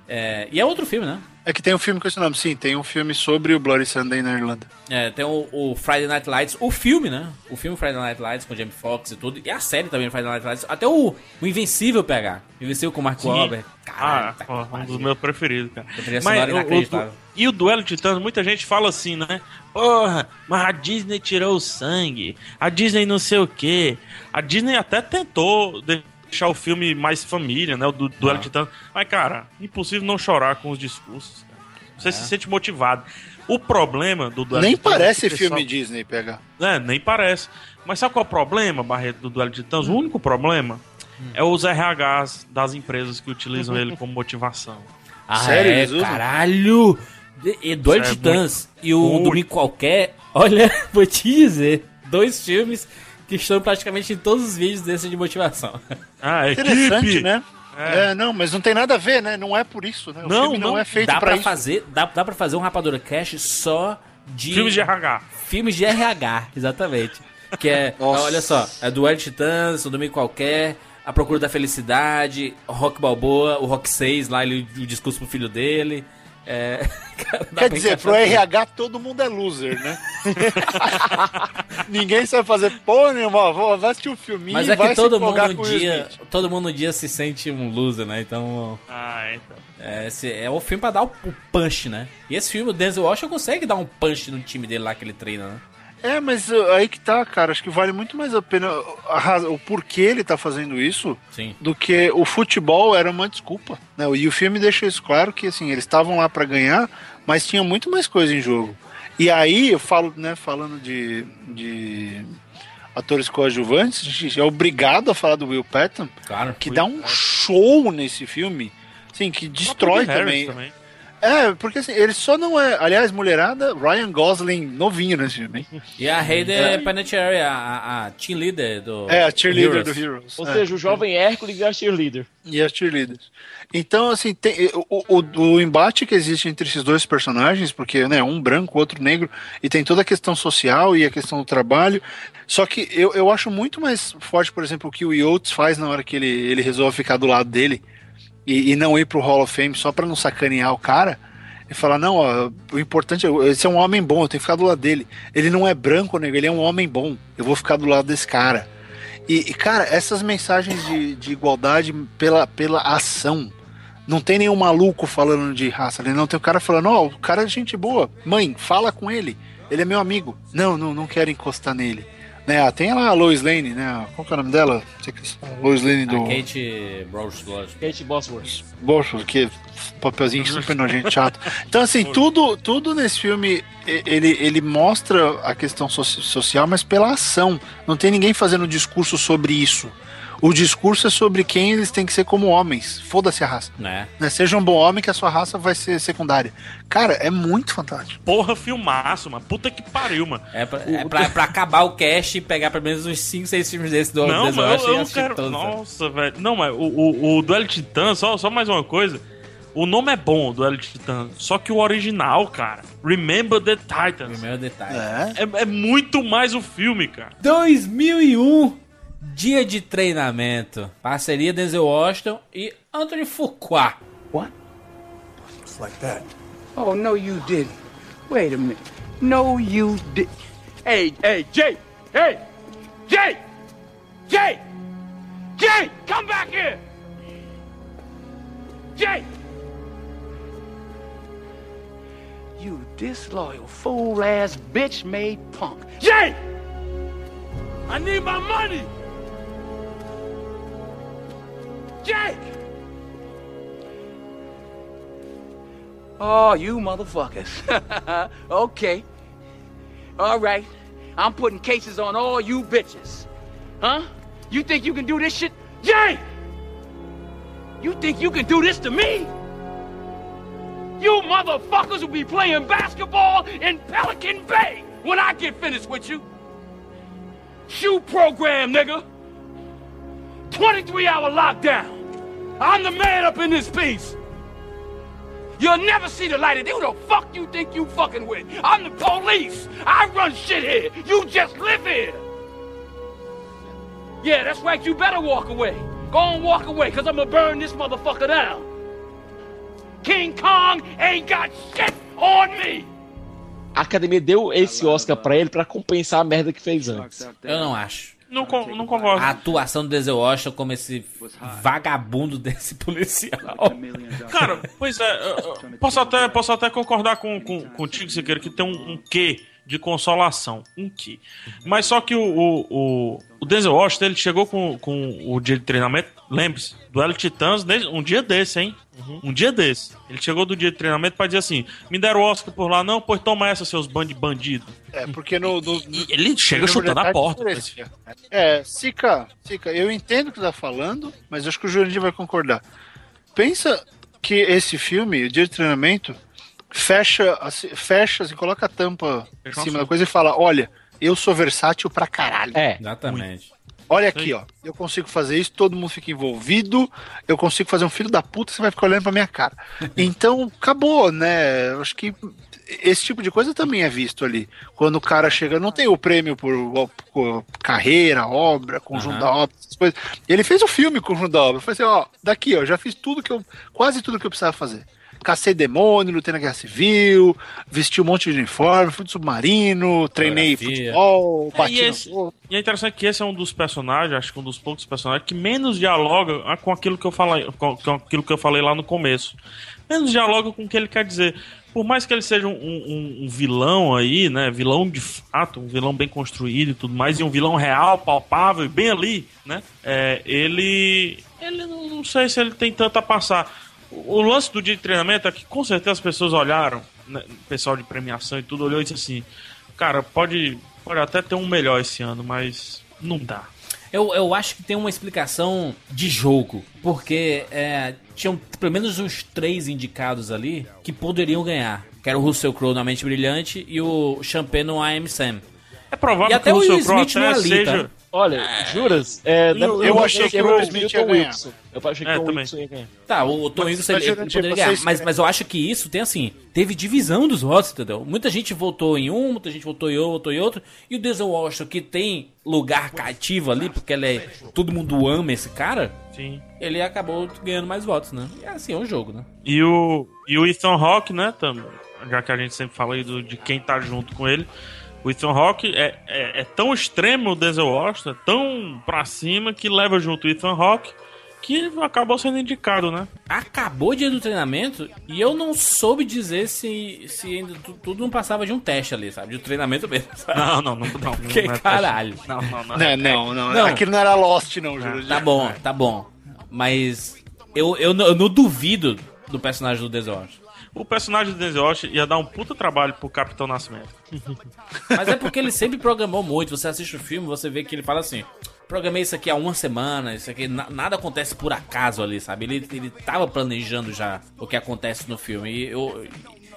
É, e é outro filme, né? É que tem um filme com esse nome, sim, tem um filme sobre o Bloody Sunday na Irlanda. É, tem o, o Friday Night Lights, o filme, né? O filme Friday Night Lights com o Jamie Foxx e tudo. E a série também Friday Night Lights. Até o, o Invencível pegar. Invencível com o Mark. Wahlberg. Ah, tá pô, com um dos meus preferidos, cara. Mas o- o- inacreditável. e o Duelo de Titãs, muita gente fala assim, né? Porra, mas a Disney tirou o sangue. A Disney não sei o quê. A Disney até tentou deixar o filme mais família, né? O do Duelo Ah. de Titãs. Mas, cara, impossível não chorar com os discursos. cara. Você se sente motivado. O problema do Duelo Nem Titãs é parece pessoal- filme Disney pegar. é, nem parece. Mas sabe qual é o problema, Barreto, do Duelo de Titãs? O único problema é os RHs das empresas que utilizam ele como motivação. Ah, Sério, é, eles usam? caralho! E, Duelo de É Titãs e o muito. Domingo Qualquer, olha, vou te dizer, dois filmes que estão praticamente em todos os vídeos desse de motivação. Ah, Interessante, equipe! né? É. É. não, mas não tem nada a ver, né? Não é por isso, né? O Não, filme não, não. é feito dá pra, pra isso. fazer, dá, dá pra fazer um Rapadura Cash só de Filmes de RH. filmes de RH, exatamente. Que é, Nossa. olha só, é Duelo de Titãs, o Domingo Qualquer, A Procura da Felicidade, o Rock Balboa, o Rock 6, lá ele, o discurso pro filho dele. É, cara, Quer dizer, encaixar pro. RH todo mundo é loser, né? Ninguém sabe fazer porra nenhuma. Vou- Vai assistir um filminho Mas é que todo mundo no dia, todo mundo no dia se sente um loser, né? Então, Ah, então. é, esse é o filme pra dar o, o punch, né? E esse filme, o Denzel Washington consegue dar um punch no time dele lá que ele treina, né? É, mas uh, aí que tá, cara. Acho que vale muito mais a pena a raz- o porquê ele tá fazendo isso Sim. do que o futebol era uma desculpa. Né? E o filme deixa isso claro que assim, eles estavam lá pra ganhar, mas tinha muito mais coisa em jogo. E aí eu falo, né, falando de, de atores coadjuvantes, a gente é obrigado a falar do Will Patton, Claro. que dá um show nesse filme, assim, que destrói também. Também. É, porque assim, ele só não é. Aliás, mulherada, Ryan Gosling novinho nesse filme. hein? E a Hayden Panettiere, a, a, a team leader do É, a cheerleader Heroes. do Heroes. Ou é. seja, o jovem Hércules e a cheerleader. E as cheerleaders. Então, assim, tem, o, o, o embate que existe entre esses dois personagens, porque né, um branco, outro negro, e tem toda a questão social e a questão do trabalho. Só que eu, eu acho muito mais forte, por exemplo, o que o Yotes faz na hora que ele, ele resolve ficar do lado dele e, e não ir pro Hall of Fame só pra não sacanear o cara. E falar, não, ó, o importante é, esse é um homem bom, eu tenho que ficar do lado dele. Ele não é branco, nego, ele é um homem bom. Eu vou ficar do lado desse cara. E, e, cara, essas mensagens de, de igualdade pela, pela ação. Não tem nenhum maluco falando de raça ali, não. Tem o cara falando, ó, o cara é gente boa. Mãe, fala com ele. Ele é meu amigo. Não, não, não quero encostar nele. Né, ah, tem lá a Lois Lane, né? Qual que é o nome dela? A Lois Lane do. A Kate Bosworth. Kate Bosworth. Bolso, que papelzinho super nojento, chato. Então, assim, tudo, tudo nesse filme ele, ele mostra a questão soci- social, mas pela ação. Não tem ninguém fazendo discurso sobre isso. O discurso é sobre quem eles têm que ser como homens. Foda-se a raça. Né? Né? Seja um bom homem que a sua raça vai ser secundária. Cara, é muito fantástico. Porra, filmaço, mano. Puta que pariu, mano. É, pra, é pra, pra acabar o cast e pegar pelo menos uns 5, 6 filmes desses do Não, mas eu, eu assistir quero. todos, sabe? Nossa, velho. Não, mas o, o, o Duelo de Titãs, só, só mais uma coisa. O nome é bom, Duelo de Titãs. Só que o original, cara. Remember the Titans. Primeiro detalhe. É. É, é muito mais o filme, cara. 2001, dia de treinamento. Parceria Denzel Washington e Anthony Fuqua. It's like that. Oh, no, you didn't. Wait a minute. No, you did. Hey, hey, Jay! Hey! Jay! Jay! Jay! Come back here! Jay! You disloyal, fool ass, bitch made punk. Jay! I need my money! Jake! Oh, you motherfuckers. okay. All right. I'm putting cases on all you bitches. Huh? You think you can do this shit? Jay! You think you can do this to me? You motherfuckers will be playing basketball in Pelican Bay when I get finished with you. Shoe program, nigga. 23 hour lockdown. I'm the man up in this piece. You'll never see the light of day. Who the fuck you think you fucking with? I'm the police. I run shit here. You just live here. Yeah, that's right. You better walk away. Go and walk away, cause I'm gonna burn this motherfucker down. King Kong ain't got shit on me. A academia deu esse Oscar pra ele pra compensar a merda que fez antes. Eu não acho. Não, con- não concordo. A atuação do Denzel Washington como esse vagabundo desse policial. Cara, pois é, posso até, posso até concordar com, com, contigo, Siqueira, que tem um, um quê de consolação. Um quê. Mas só que o, o, o, o Denzel Washington, ele chegou com, com o dia de treinamento, lembre-se, duelo de titãs, um dia desse, hein? Um dia desse. Ele chegou do dia de treinamento pra dizer assim: me deram o Oscar por lá, não, pois toma essa, seus band bandidos. É, porque no. no- no- Ele chega chutando a porta. É, Sica, Sica, eu entendo o que você tá falando, mas acho que o Jurandir vai concordar. Pensa que esse filme, o dia de treinamento, fecha, assim, fecha assim, coloca a tampa em Fecha cima da coisa e fala: olha, eu sou versátil pra caralho. É. Exatamente. Olha aqui, ó. Eu consigo fazer isso, todo mundo fica envolvido. Eu consigo fazer um filho da puta, você vai ficar olhando pra minha cara. Então, acabou, né? Eu acho que esse tipo de coisa também é visto ali. Quando o cara chega, não tem o prêmio por, por carreira, obra, conjunto Aham. da obra, essas coisas. Ele fez o filme conjunto da obra. Foi assim, ó, daqui, ó, já fiz tudo que eu. Quase tudo que eu precisava fazer. Cacei demônio, lutei na guerra civil, vesti um monte de uniforme, fui de submarino, treinei futebol, É, bati e, esse- e é interessante que esse é um dos personagens, acho que um dos poucos personagens que menos dialoga com aquilo que eu falei, com, com aquilo que eu falei lá no começo. Menos dialoga com o que ele quer dizer. Por mais que ele seja um, um- um vilão aí, né? Vilão de fato, um vilão bem construído e tudo mais, e um vilão real, palpável, e bem ali, né? É, ele. Ele não, não sei se ele tem tanto a passar. O, lance do dia de treinamento é que com certeza as pessoas olharam, né, o pessoal de premiação e tudo olhou e disse assim: Cara, pode, pode até ter um melhor esse ano, mas não dá. Eu, eu acho que tem uma explicação de jogo. Porque é, tinham pelo menos uns três indicados ali que poderiam ganhar. Que era o Russell Crowe na Mente Brilhante e o Champagne no I Am Sam. É provável E até que o Russell Crowe até ali, seja. Tá? Olha, juras? É, Eu- eu achei que o Will Smith ia Tom ganhar. Wilson. Eu achei que É, o também. Wilson ia ganhar. Tá, o Tom Mas- Wilson mas, ele, ele poderia ganhar. vocês- Mas, mas eu acho que isso tem assim. Teve divisão dos votos, entendeu? Muita gente votou em um, muita gente votou em outro, votou em outro. E o Denzel Washington, que tem lugar cativo ali, porque ele é. Todo mundo ama esse cara. Sim. Ele acabou ganhando mais votos, né? E assim, é um jogo, né? E o, e o Ethan Hawke, né? Tam, já que a gente sempre fala aí do, de quem tá junto com ele. O Ethan Hawke é, é, é tão extremo o Denzel Washington, é tão pra cima que leva junto o Ethan Hawke que acabou sendo indicado, né? Acabou o dia do treinamento e eu não soube dizer se, se ainda tu- tudo não passava de um teste ali, sabe? De um treinamento mesmo, sabe? Não, não, não. não, Que não é caralho. Não, não, não. Não, não, não, Não. Aquilo não era Lost, não, Jurandir. Tá bom, tá bom. Mas eu, eu, não- eu não duvido do personagem do Denzel Washington. O personagem do Denzel Washington ia dar um puta trabalho pro Capitão Nascimento. Mas é porque ele sempre programou muito. Você assiste o filme, você vê que ele fala assim: programei isso aqui há uma semana, isso aqui, na- nada acontece por acaso ali, sabe? Ele, ele tava planejando já o que acontece no filme. E eu,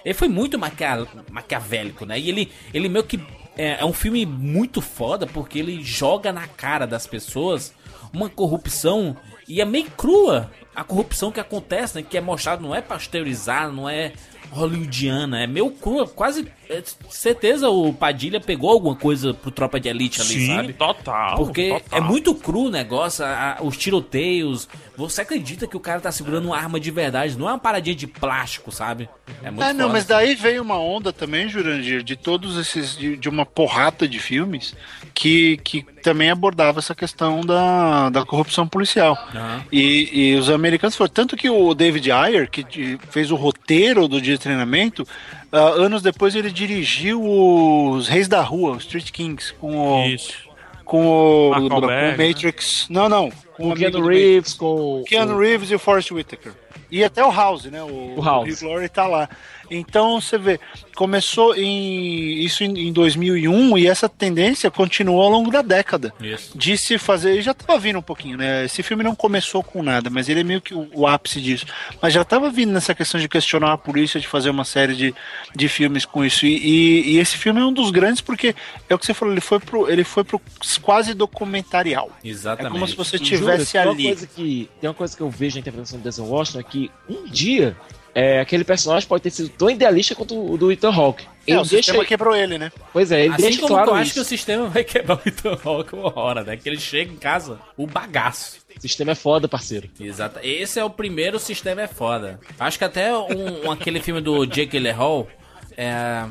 ele foi muito maquia, maquiavélico, né? E ele, ele meio que. É, é um filme muito foda porque ele joga na cara das pessoas uma corrupção e é meio crua a corrupção que acontece, né? Que é mostrado, não é pasteurizado, não é hollywoodiana, é meio crua, quase. É, certeza o Padilha pegou alguma coisa pro Tropa de Elite ali, Sim, sabe? total. Porque total. é muito cru o negócio, a- a- os tiroteios. Você acredita que o cara tá segurando uma arma de verdade, não é uma paradinha de plástico, sabe? É muito É, não, mas daí veio uma onda também, Jurandir, de todos esses. de, de uma porrata de filmes que, que também abordava essa questão da, da corrupção policial. Aham. E, e os americanos foram. Tanto que o David Ayer, que fez o roteiro do dia de treinamento, ah, anos depois ele dirigiu os Reis da Rua, os Street Kings, com o. Isso. Com o, com o né? Matrix. Não, não. Com o o Keanu. Reeves, com Keanu o- Reeves e o Forrest Whitaker. E até o House, né? O, O House. Hugh Laurie tá lá. Então você vê, começou em isso em, em 2001 e essa tendência continuou ao longo da década. Isso. De se fazer, e já tava vindo um pouquinho, né? Esse filme não começou com nada, mas ele é meio que o, o ápice disso. Mas já tava vindo nessa questão de questionar a polícia, de fazer uma série de, de filmes com isso. E, e- e esse filme é um dos grandes porque é o que você falou, ele foi pro, ele foi pro quase documentarial. Exatamente. É como se você E, Júlio, tivesse tem uma ali. coisa que Tem uma coisa que eu vejo na interpretação do Denzel Washington é que um dia é, aquele personagem pode ter sido tão idealista quanto o do Ethan Hawke. É, Ele o sistema deixa... quebrou ele, né? Pois é, ele Assim deixa como claro eu acho que o sistema vai quebrar o Ethan Hawke uma hora, né? Que ele chega em casa, o bagaço. O sistema é foda, parceiro. Exato. Esse é o primeiro sistema é foda. Acho que até um, um- aquele filme do Jake Gyllenhaal, é...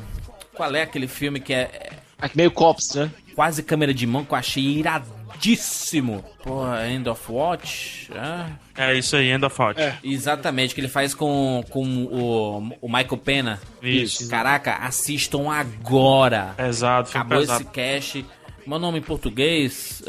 Qual é aquele filme que é... Aqui meio Cops, né? Quase câmera de mão que eu achei iradíssimo. Porra, End of Watch? É. É isso aí, End of Watch. Exatamente, que ele faz com, com o, o Michael Pena. Isso. Caraca, assistam agora. Filme Acabou pesado. esse cast. Meu nome em português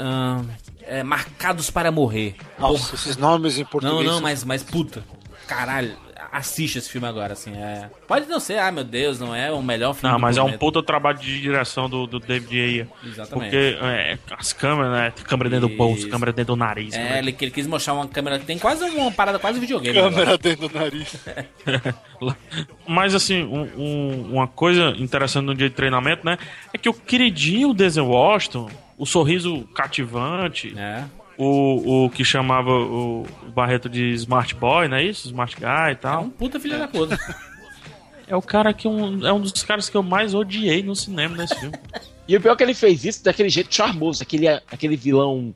é Marcados para Morrer. Nossa, esses nomes em português. Não, não, mas, mas puta. Caralho, assiste esse filme agora, assim. É... Pode não ser, ah, meu Deus, não é o melhor filme Não, do mas é um puta trabalho de direção do, do David Ayer. Exatamente. Porque é, as câmeras, né? Câmera dentro do bolso, Isso. câmera dentro do nariz. É, ele, ele quis mostrar uma câmera que tem quase uma parada quase videogame. Câmera agora. dentro do nariz. Mas assim, um- um- uma coisa interessante no dia de treinamento, né? É que o queridinho Denzel Washington, o sorriso cativante, É. o, o que chamava o Barreto de Smart Boy, não é isso? Smart Guy e tal. É um puta filho da puta. É o cara que um, é um dos caras que eu mais odiei no cinema nesse filme. E o pior é que ele fez isso daquele jeito charmoso, aquele, aquele vilão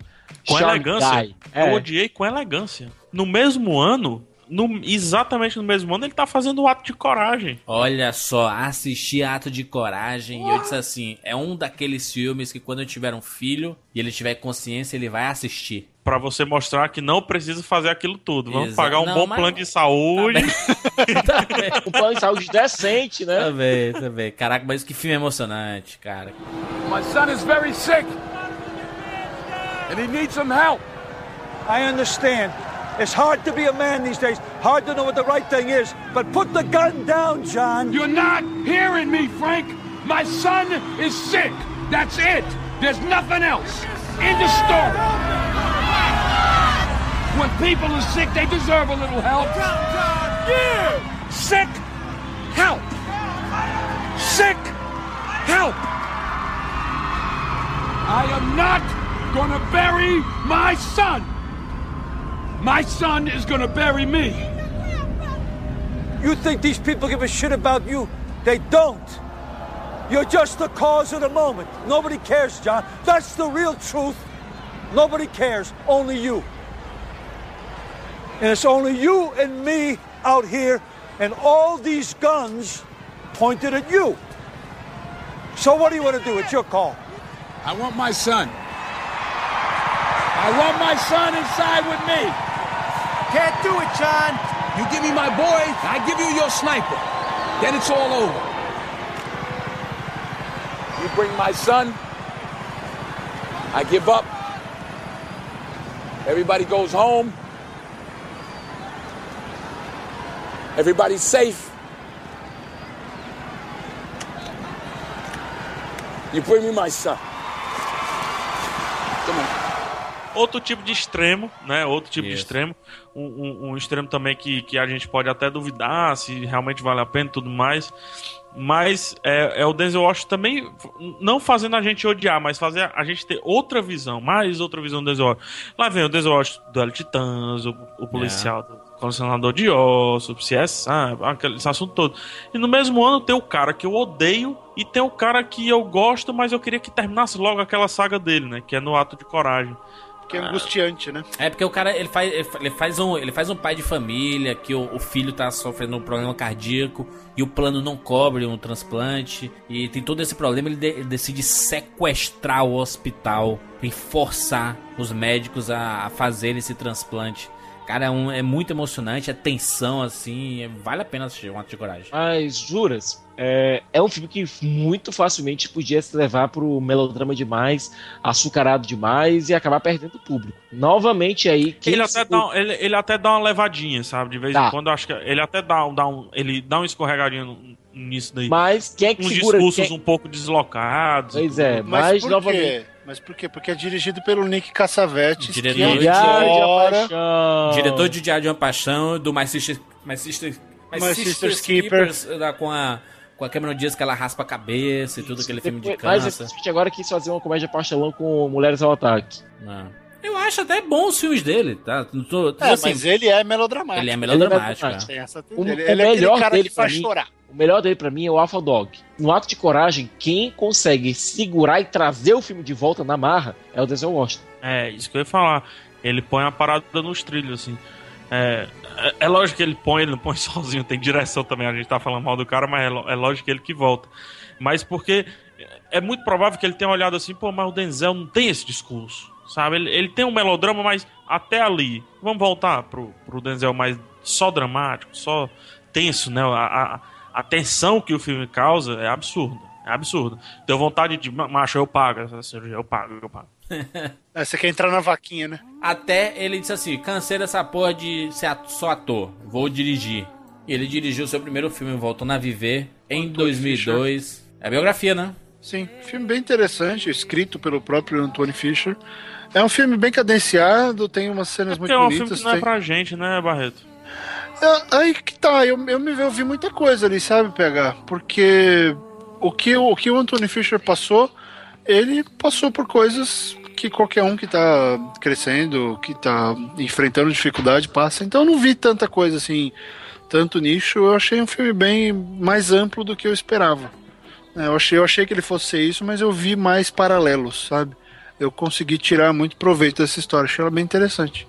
Com elegância. guy. É. Eu odiei com elegância. No mesmo ano, no, exatamente no mesmo ano, ele tá fazendo o ato de coragem. Olha só, assisti Ato de Coragem e eu disse assim: é um daqueles filmes que quando eu tiver um filho e ele tiver consciência, ele vai assistir. Pra você mostrar que não precisa fazer aquilo tudo. Vamos Exato. pagar um Não, bom mas- plano de saúde. Um plano de saúde decente, né? Também, também. Caraca, mas que filme emocionante, cara. My son is very sick. And he needs some help. I understand. It's hard to be a man these days. Hard to know what the right thing is. But put the gun down, John. You're not hearing me, Frank. My son is sick. That's it. There's nothing else. End of story. When people are sick, they deserve a little help. Sick help. Sick help. I am not gonna bury my son. My son is gonna bury me. You think these people give a shit about you? They don't. You're just the cause of the moment. Nobody cares, John. That's the real truth. Nobody cares. Only you. And it's only you and me out here, and all these guns pointed at you. So what do you want to do? It's your call. I want my son. I want my son inside with me. Can't do it, John. You give me my boy, I give you your sniper. Then it's all over. You bring my son, I give up. Everybody goes home. Everybody's safe. You bring me my son. Come on. Outro tipo de extremo, né? Outro tipo de Isso. extremo. Um, um- um extremo também que, que a gente pode até duvidar se realmente vale a pena e tudo mais. Mas é, é o Denzel Washington também, não fazendo a gente odiar, mas fazer a gente ter outra visão, mais outra visão do Denzel Washington. Lá vem o Denzel Washington do L Titãs, o, o policial do colecionador de ossos, o CSI, aquele, esse assunto todo. E no mesmo ano tem o cara que eu odeio e tem o cara que eu gosto, mas eu queria que terminasse logo aquela saga dele, né? Que é no Ato de Coragem. Que é angustiante, né? É porque o cara ele faz, ele fa- ele faz, um, ele faz um pai de família que o, o filho tá sofrendo um problema cardíaco e o plano não cobre um transplante e tem todo esse problema. Ele, de- ele decide sequestrar o hospital e forçar os médicos a, a fazer esse transplante. Cara, é, um- é muito emocionante, é tensão assim, é- vale a pena assistir um ato de coragem. Mas, juras, é, é um filme que muito facilmente podia se levar pro melodrama demais, açucarado demais e acabar perdendo o público. Novamente aí, quem Ele se- até, dá, um- ele, ele até dá uma levadinha, sabe? De vez Dá. em quando, acho que ele até dá, um- dá um. Ele dá um escorregadinho no- nisso daí. Mas quem é que Uns segura- discursos quem- um pouco deslocados. Pois é. Mas, mas novamente. quê? Mas por quê? Porque é dirigido pelo Nick Cassavetes. Diretor que de- adora- Paixão. Diretor de Diário de uma Paixão, do My Sister, My Sister, My My Keeper. Keepers, da- com a com a Cameron Diaz que ela raspa a cabeça e tudo aquele filme de Depois- câncer. recentemente agora quis fazer uma comédia pastelão com Mulheres ao Ataque. Não. Eu acho até bons os filmes dele, tá? Não tô- É, assim, mas ele é melodramático. Ele é melodramático, Ele é Tem essa- O, ele, o ele é aquele melhor cara dele que pra faz chorar. O melhor dele pra mim é o Alpha Dog. No ato de coragem, quem consegue segurar e trazer o filme de volta na marra é o Denzel Washington. É, isso que eu ia falar. Ele põe a parada nos trilhos, assim. É, é, é lógico que ele põe, ele não põe sozinho, tem direção também. A gente tá falando mal do cara, mas é, é lógico que ele que volta. Mas porque é muito provável que ele tenha olhado assim, pô, mas o Denzel não tem esse discurso, sabe? Ele, ele tem um melodrama, mas até ali. Vamos voltar pro, pro Denzel mais só dramático, só tenso, né? A, a, a tensão que o filme causa é absurda. É absurda. Deu vontade de, "Ma- macho, eu pago essa cirurgia, eu pago, eu pago. É, você quer entrar na vaquinha, né? Até ele disse assim: cansei dessa porra de ser só ator, vou dirigir. E ele dirigiu seu primeiro filme, Voltando a Viver, em 2002. É biografia, né? Sim, filme bem interessante, escrito pelo próprio Anthony Fisher. É um filme bem cadenciado, tem umas cenas Porque muito é um filme bonitas. que não é tem- pra gente, né, Barreto? É, aí que tá, eu, eu me eu vi muita coisa ali, sabe, pegar? Porque o que, o o que o Anthony Fisher passou, ele passou por coisas que qualquer um que tá crescendo, que tá enfrentando dificuldade passa. Então eu não vi tanta coisa assim, tanto nicho. Eu achei um filme bem mais amplo do que eu esperava. É, Eu achei, eu achei que ele fosse ser isso, mas eu vi mais paralelos, sabe? Eu consegui tirar muito proveito dessa história, achei ela bem interessante.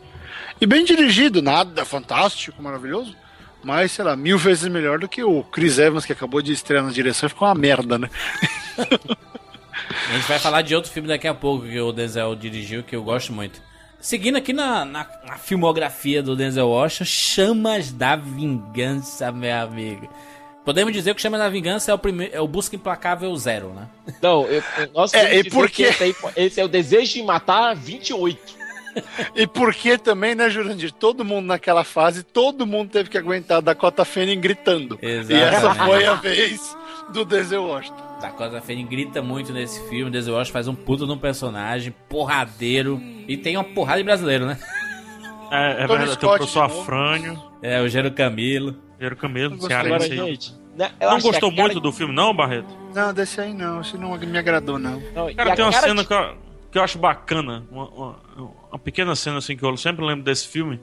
E bem dirigido, nada fantástico, maravilhoso, mas, sei lá, mil vezes melhor do que o Chris Evans, que acabou de estrear na direção e ficou uma merda, né? A gente vai falar de outro filme daqui a pouco que o Denzel dirigiu, que eu gosto muito. Seguindo aqui na, na, na filmografia do Denzel Washington, Chamas da Vingança, meu amigo. Podemos dizer que Chamas da Vingança é o, primeiro, é o Busca Implacável Zero, né? Não, eu, eu- nós É, e dizer por que quê? Esse, aí- esse é o desejo de matar 28. E porque também, né, Jurandir? Todo mundo naquela fase, todo mundo teve que aguentar Dakota Fanning gritando. E essa Exatamente. foi a vez do Denzel Washington. Dakota Fanning grita muito nesse filme, Denzel Washington faz um puta de um personagem, porradeiro, e tem uma porrada de brasileiro, né? É, é Tony verdade, tem o Scott professor. Afrânio, É, o Gero Camilo. Gero Camelo, gostei. cearense Agora, aí. gente, eu Não que gostou muito do filme, não, Barreto? Não, desse aí não, esse não me agradou, não. Não, Cara, tem uma cena de- que, que eu acho bacana, uma, uma- uma pequena cena assim que eu sempre lembro desse filme.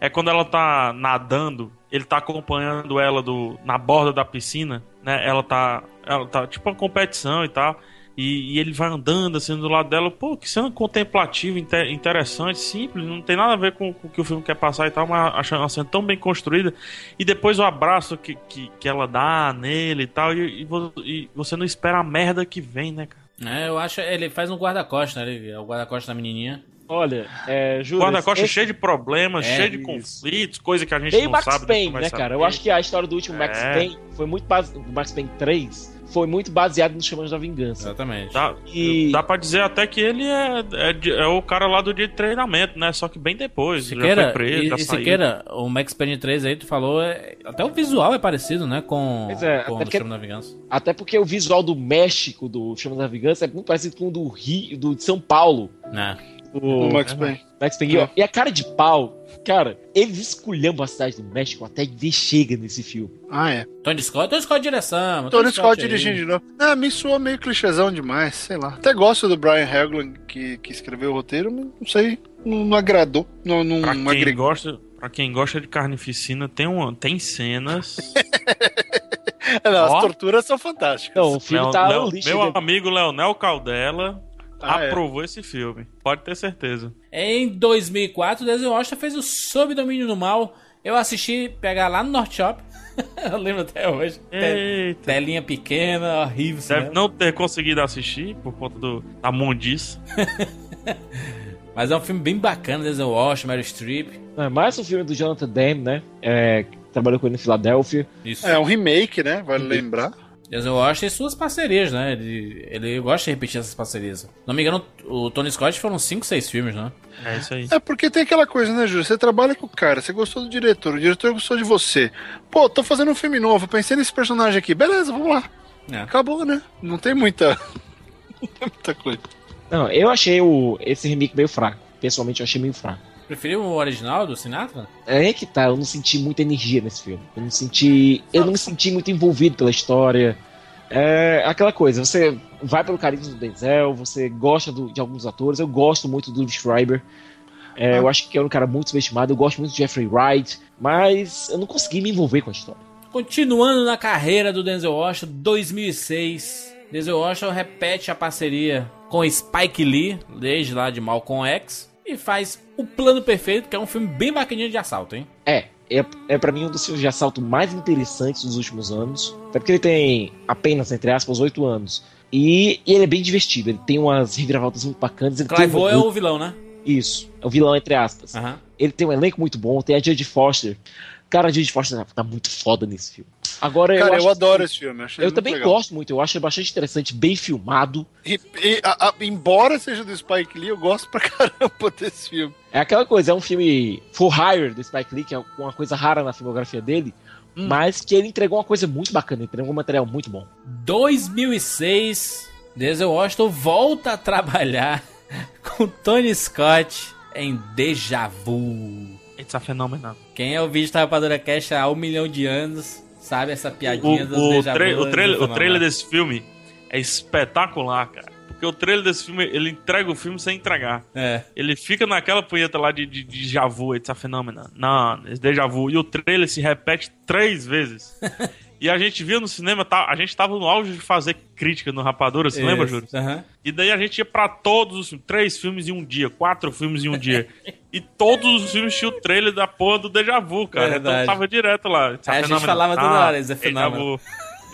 É quando ela tá nadando, ele tá acompanhando ela do, na borda da piscina, né? Ela tá. Ela tá tipo uma competição e tal. E, e ele vai andando assim do lado dela. Pô, que cena contemplativa, inte- interessante, simples, não tem nada a ver com, com o que o filme quer passar e tal, mas achando uma cena tão bem construída. E depois o abraço que, que, que ela dá nele e tal. E, e e você não espera a merda que vem, né, cara? É, eu acho ele faz um guarda-costas, né? Ele é o guarda-costas da menininha. Olha, é, Júlio. Guarda-costas esse- cheio de problemas, É, cheio de isso. conflitos, coisa que a gente Tem não Max sabe. Payne, depois vai né, saber. cara? Eu acho que a história do último Max É. Payne foi muito base... do Max Payne 3 foi muito baseado nos Chamas da Vingança. Exatamente. Dá, E- dá pra dizer até que ele é, é, é o cara lá do dia de treinamento, né? Só que bem depois. já Siqueira, foi preso, e, já e saiu. Siqueira, o Max Payne 3 aí, tu falou, é- até o visual é parecido, né? Com, é, com o porque- Chama da Vingança. Até porque o visual do México do Chamas da Vingança é muito parecido com o do Rio, do de São Paulo. Né? O, O Max Payne. Max Payne. É. E a cara de pau, cara, eles esculhambam a cidade do México até de chega nesse filme. Ah, é. Tony Scott, Tony Scott direção. Tony Scott aí. dirigindo de novo. Ah, me soa meio clichêzão demais, sei lá. Até gosto do Brian Hagland, que, que escreveu o roteiro, mas não sei, não, não agradou. Não, não Pra quem, agregou. gosta, pra quem gosta de carnificina, tem, uma, tem cenas. Não, Ó. as torturas são fantásticas. Não, o filme Leo- tá Leo- um lixo. meu né? amigo Leonel Caldela Ah, é. aprovou esse filme. Pode ter certeza. Em 2004, o Denzel Washington fez o Sob Domínio do Mal. Eu assisti pegar lá no North Shop. eu lembro até hoje. Eita. Telinha pequena, horrível. Deve cinema. não ter conseguido assistir por conta do, da mundice. Mas é um filme bem bacana, Denzel Washington, Meryl Streep. É mais um filme do Jonathan Demme, né? É, trabalhou com ele em Filadélfia. Isso. É um remake, né? Vale lembrar. Denzel Washington e suas parcerias, né? Ele, ele gosta de repetir essas parcerias. Não me engano, o Tony Scott foram 5, 6 filmes, né? É isso aí. É porque tem aquela coisa, né, Júlio? Você trabalha com o cara, você gostou do diretor, o diretor gostou de você. Pô, tô fazendo um filme novo, pensei nesse personagem aqui. Beleza, vamos lá. É. Acabou, né? Não tem muita. Não tem muita coisa. Não, eu achei o, esse remake meio fraco. Pessoalmente, eu achei meio fraco. Preferiu o original do Sinatra? É que tá, eu não senti muita energia nesse filme. Eu não senti. Eu não me senti muito envolvido pela história. É aquela coisa, você vai pelo carisma do Denzel, você gosta do- de alguns atores, eu gosto muito do Schreiber. É, Eu acho que é um cara muito subestimado, eu gosto muito de Jeffrey Wright, mas eu não consegui me envolver com a história. Continuando na carreira do Denzel Washington, 2006, Denzel Washington repete a parceria com Spike Lee, desde lá de Malcolm X, e faz O Plano Perfeito, que é um filme bem bacaninho de assalto, hein? É, é, é para mim um dos filmes de assalto mais interessantes dos últimos anos. Até porque ele tem apenas, entre aspas, oito anos. E, e ele é bem divertido, ele tem umas reviravoltas muito bacanas. Ele Clive um é o vilão, né? Isso, é o vilão, entre aspas. Aham. Ele tem um elenco muito bom, tem a Jodie Foster. Cara, a Jodie Foster tá, muito foda nesse filme. Agora, Cara, eu, acho adoro que- esse filme. Achei Eu muito também legal. gosto muito, eu acho ele bastante interessante, bem filmado. E, e, a- a- embora seja do Spike Lee, eu gosto pra caramba desse filme. É aquela coisa, é um filme for hire do Spike Lee, que é uma coisa rara na filmografia dele, Hum. mas que ele entregou uma coisa muito bacana, entregou um material muito bom. 2006, Denzel Washington volta a trabalhar com Tony Scott em Deja Vu. It's a phenomenon. Quem é o vídeo da Rapadura Cash há um milhão de anos sabe essa piadinha do O, o, Deja tra- Vu. o trailer, o fenômeno. trailer desse filme é espetacular, cara. Porque o trailer desse filme, ele entrega o filme sem entregar. É. Ele fica naquela punheta lá de, de, de déjà vu, it's a phenomenon. Não, esse déjà vu. E o trailer se repete três vezes. e a gente viu no cinema, tá, a gente tava no auge de fazer crítica no Rapadura, você lembra, Isso, Júlio? aham. E daí a gente ia pra todos os filmes, três filmes em um dia, quatro filmes em um dia. e todos os filmes tinham o trailer da porra do déjà vu, cara. Verdade. Então tava direto lá. Aí a gente falava toda Ah, hora, isso é fenômeno. vu.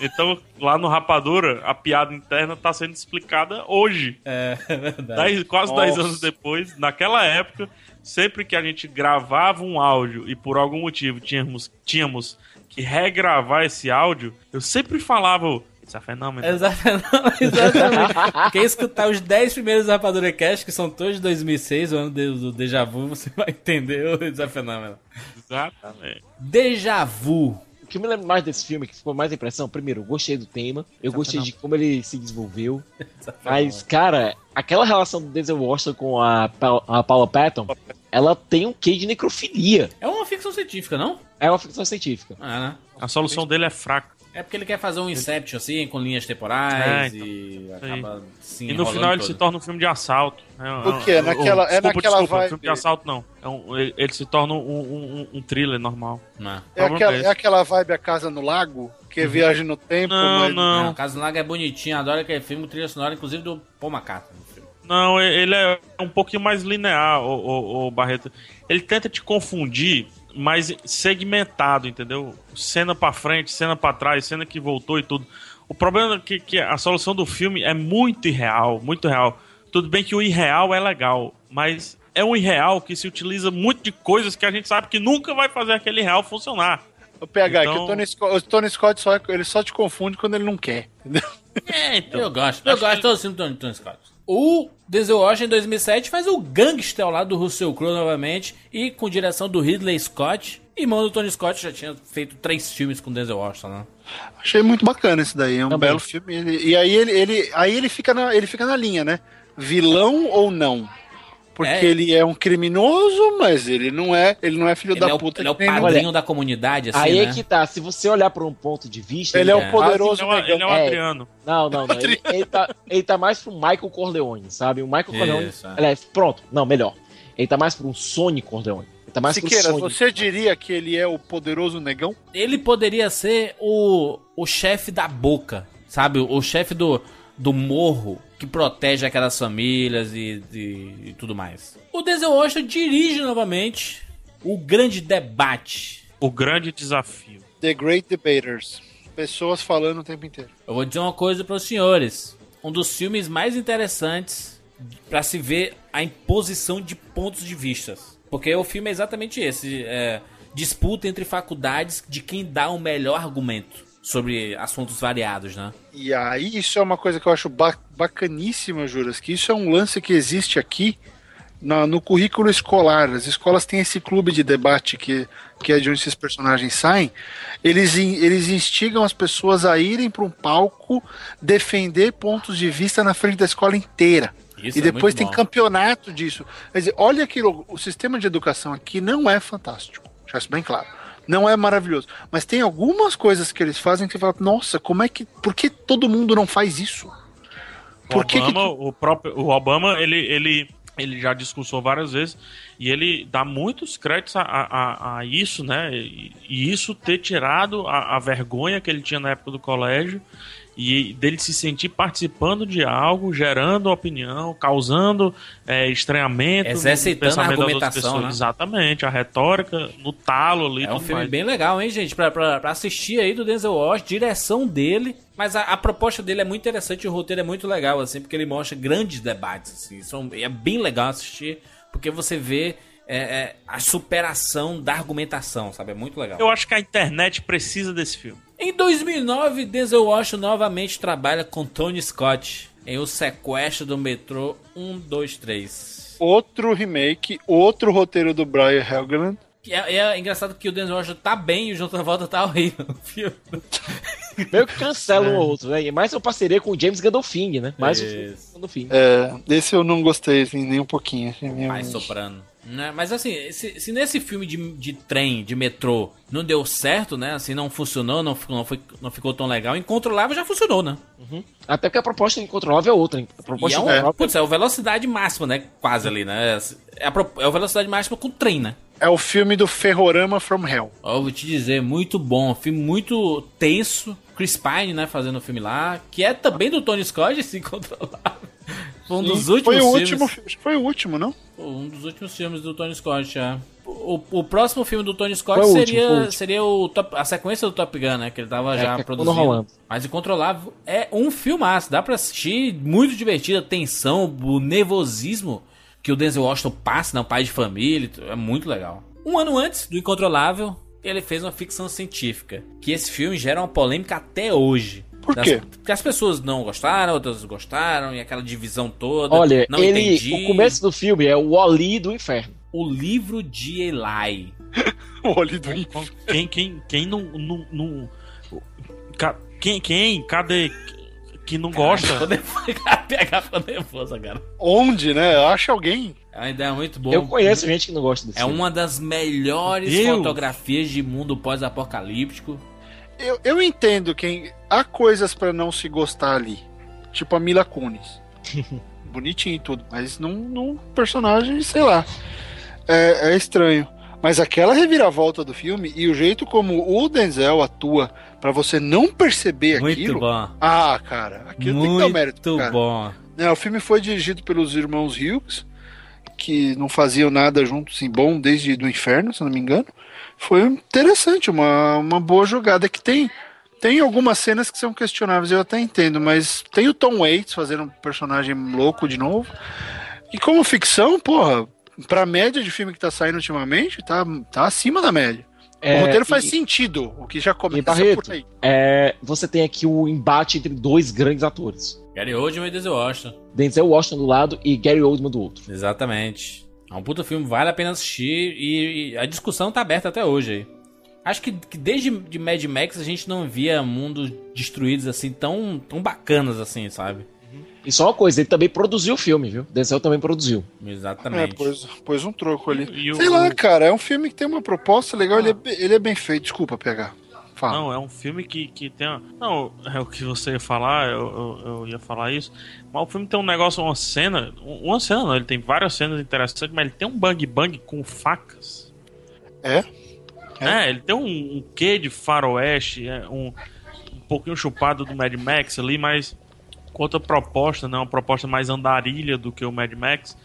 Então, lá no Rapadura, a piada interna tá sendo explicada hoje. É, é verdade. Dez- quase Nossa. 10 anos depois, naquela época, sempre que a gente gravava um áudio e por algum motivo tínhamos, tínhamos que regravar esse áudio, eu sempre falava o It's a fenômeno. Exatamente. Exatamente. Quem escutar os 10 primeiros Rapadura Cash, que são todos de 2006, o ano do, Deja Vu, você vai entender o desafenômeno. Exatamente. Deja Vu. O que eu me lembro mais desse filme, que ficou mais a impressão, primeiro, eu gostei do tema, eu gostei de como ele se desenvolveu, mas, cara, aquela relação do Denzel Washington com a, Pa- a Paula Patton, ela tem um quê de necrofilia. É uma ficção científica, não? É uma ficção científica. É, né? A solução dele é fraca. É porque ele quer fazer um Inception assim, com linhas temporais É, então. e acaba se E no final ele se torna um filme de assalto. É, um- O quê? é um- Naquela- é desculpa, naquela desculpa, vibe- filme de assalto não. É um- ele, ele se torna um, um, um- thriller normal. Não. É aquela, é aquela vibe A Casa no Lago, que é viagem no tempo, Não, mas... não. Não, Caso Lago é bonitinho, adoro aquele filme, trilha sonora, inclusive do Paul McCartney. Não, ele é um pouquinho mais linear, o, o, o Barreto. Ele tenta te confundir, mas segmentado, entendeu? Cena pra frente, cena pra trás, cena que voltou e tudo. O problema é que, que a solução do filme é muito irreal, muito real. Tudo bem que o irreal é legal, mas é um irreal que se utiliza muito de coisas que a gente sabe que nunca vai fazer aquele real funcionar. O PH, é que Então- o Tony Scott, o Tony Scott só, ele só te confunde quando ele não quer. É, então. Eu gosto, eu gosto todo filme do Tony, Tony Scott. O Denzel Washington em 2007 faz o Gangster ao lado do Russell Crowe novamente e com direção do Ridley Scott. Irmão do Tony Scott já tinha feito três filmes com Denzel Washington, né? Achei muito bacana esse daí, é um Também. belo filme. E aí ele, ele, aí ele fica na, ele fica na linha, né? Vilão ou não? Porque É. ele é um criminoso, mas ele não é, ele não é filho Ele da é o, puta. ele é o padrinho da comunidade, assim, Aí né? é que tá, se você olhar por um ponto de vista... Ele é o É. poderoso Ele é, o- negão. ele é o É. Adriano. Não, não, não. Ele, ele tá, ele tá mais pro Michael Corleone, sabe? O Michael Corleone. Isso, é. Pronto, não, melhor. Ele tá mais pro um Sony Corleone. Ele tá mais Siqueira, você diria que ele é o poderoso negão? Ele poderia ser o, o chefe da boca, sabe? O, o chefe do, do morro que protege aquelas famílias e, e- e tudo mais. O Denzel Washington dirige novamente o grande debate. O grande desafio. The Great Debaters. Pessoas falando o tempo inteiro. Eu vou dizer uma coisa para os senhores. Um dos filmes mais interessantes para se ver a imposição de pontos de vistas. Porque o filme é exatamente esse. É, disputa entre faculdades de quem dá o melhor argumento sobre assuntos variados, né? E aí, isso é uma coisa que eu acho ba- bacaníssima, Juras, que isso é um lance que existe aqui na- no currículo escolar. As escolas têm esse clube de debate que, que é de onde esses personagens saem. Eles, eles instigam as pessoas a irem para um palco defender pontos de vista na frente da escola inteira. Isso e é depois tem bom. campeonato disso. Quer dizer, olha aquilo, o sistema de educação aqui não é fantástico. Deixar isso bem claro. Não é maravilhoso. Mas tem algumas coisas que eles fazem que você fala, nossa, como é que. Por que todo mundo não faz isso? O Obama, o próprio o Obama, ele, ele, ele já discursou várias vezes e ele dá muitos créditos a, a, a isso, né? E, e isso ter tirado a, a vergonha que ele tinha na época do colégio e dele se sentir participando de algo, gerando opinião, causando é, estranhamento, exercitando a argumentação, né? exatamente, a retórica no talo ali. É um filme mais. bem legal, hein, gente, pra, pra, pra, assistir aí do Denzel Washington, direção dele, mas a, a, proposta dele é muito interessante, o roteiro é muito legal, assim, porque ele mostra grandes debates, assim, são, é bem legal assistir, porque você vê é, é, a superação da argumentação, sabe? É muito legal. Eu acho que a internet precisa desse filme. Em 2009, Denzel Washington novamente trabalha com Tony Scott em O Sequestro do Metrô 123. Outro remake, outro roteiro do Brian Helgeland. É, é, engraçado que o Denzel Washington tá bem e o John Travolta tá horrível. Meio que cancela é. um ou outro, né? Mais uma parceria com o James Gandolfini, né? Mais um Gandolfini. É, desse eu não gostei, assim, nem um pouquinho. Assim, Mais soprano. Né? Mas assim, se, se, nesse filme de, de trem, de metrô, não deu certo, né? Assim, não funcionou, não, não, foi, não ficou tão legal, Incontrolável já funcionou, né? Uhum. Até porque a proposta de Incontrolável é outra. A proposta e é, um, é. Putz, é a velocidade máxima, né? Quase ali, né? É a, é a velocidade máxima com o trem, né? É o filme do Ferrorama from Hell. Eu vou te dizer, muito bom. Filme muito tenso. Chris Pine, né, fazendo o filme lá. Que é também do Tony Scott, se controlar. Foi um Sim, dos últimos foi o filmes. Último, foi o último, não? Um dos últimos filmes do Tony Scott, já. O, o próximo filme do Tony Scott o seria, último, seria o top, a sequência do Top Gun, né? Que ele tava é, já produzindo. Rolando. Mas Incontrolável é um filmaço. Dá pra assistir, muito divertido. A tensão, o nervosismo que o Denzel Washington passa, né? O pai de família. É muito legal. Um ano antes do Incontrolável, ele fez uma ficção científica. Que esse filme gera uma polêmica até hoje. Por das, quê? Porque as pessoas não gostaram, outras gostaram, e aquela divisão toda. Olha, não ele, entendi. o começo do filme é o Oli do inferno. O livro de Eli. o Oli do inferno. Quem, quem, quem não. não, não quem, quem? Cadê? Que não gosta. Nervosa, cara. Onde, né? Acha alguém. É uma ideia muito boa. Eu conheço gente que não gosta desse É filme. uma das melhores Deus. fotografias de mundo pós-apocalíptico. Eu, eu entendo quem. Há coisas para não se gostar ali. Tipo a Mila Kunis. Bonitinho e tudo. Mas num, num personagem, sei lá. É, é estranho. Mas aquela reviravolta do filme e o jeito como o Denzel atua para você não perceber Muito aquilo. Bom. Ah, cara, aquilo Muito tem que dar mérito. Muito bom. É, o filme foi dirigido pelos irmãos Hughes, que não faziam nada juntos assim, bom desde do inferno, se não me engano foi interessante, uma, uma boa jogada que tem. Tem algumas cenas que são questionáveis, eu até entendo, mas tem o Tom Waits fazendo um personagem louco de novo. E como ficção, porra, pra média de filme que tá saindo ultimamente, tá, tá acima da média. É, o roteiro faz e, sentido, o que já começa Barreto, por aí. É, você tem aqui o embate entre dois grandes atores. Gary Oldman e Denzel Washington. Denzel Washington do lado e Gary Oldman do outro. Exatamente. É um puta filme, vale a pena assistir e, e a discussão tá aberta até hoje aí. Acho que, que, desde de Mad Max a gente não via mundos destruídos assim tão, tão bacanas assim, sabe? E só uma coisa, ele também produziu o filme, viu? Denzel também produziu. Exatamente. É, pôs, pôs um troco ali. E Sei o... lá, cara, é um filme que tem uma proposta legal, ah. ele, é, ele é bem feito. Desculpa pegar. Fala. Não, é um filme que, que tem. Uma... Não, é o que você ia falar, eu, eu, eu, ia falar isso. Mas o filme tem um negócio, uma cena. Uma cena não, ele tem várias cenas interessantes, mas ele tem um bang bang com facas. É? É, é ele tem um, um quê de faroeste, é, um, um pouquinho chupado do Mad Max ali, mas com outra proposta, né? Uma proposta mais andarilha do que o Mad Max.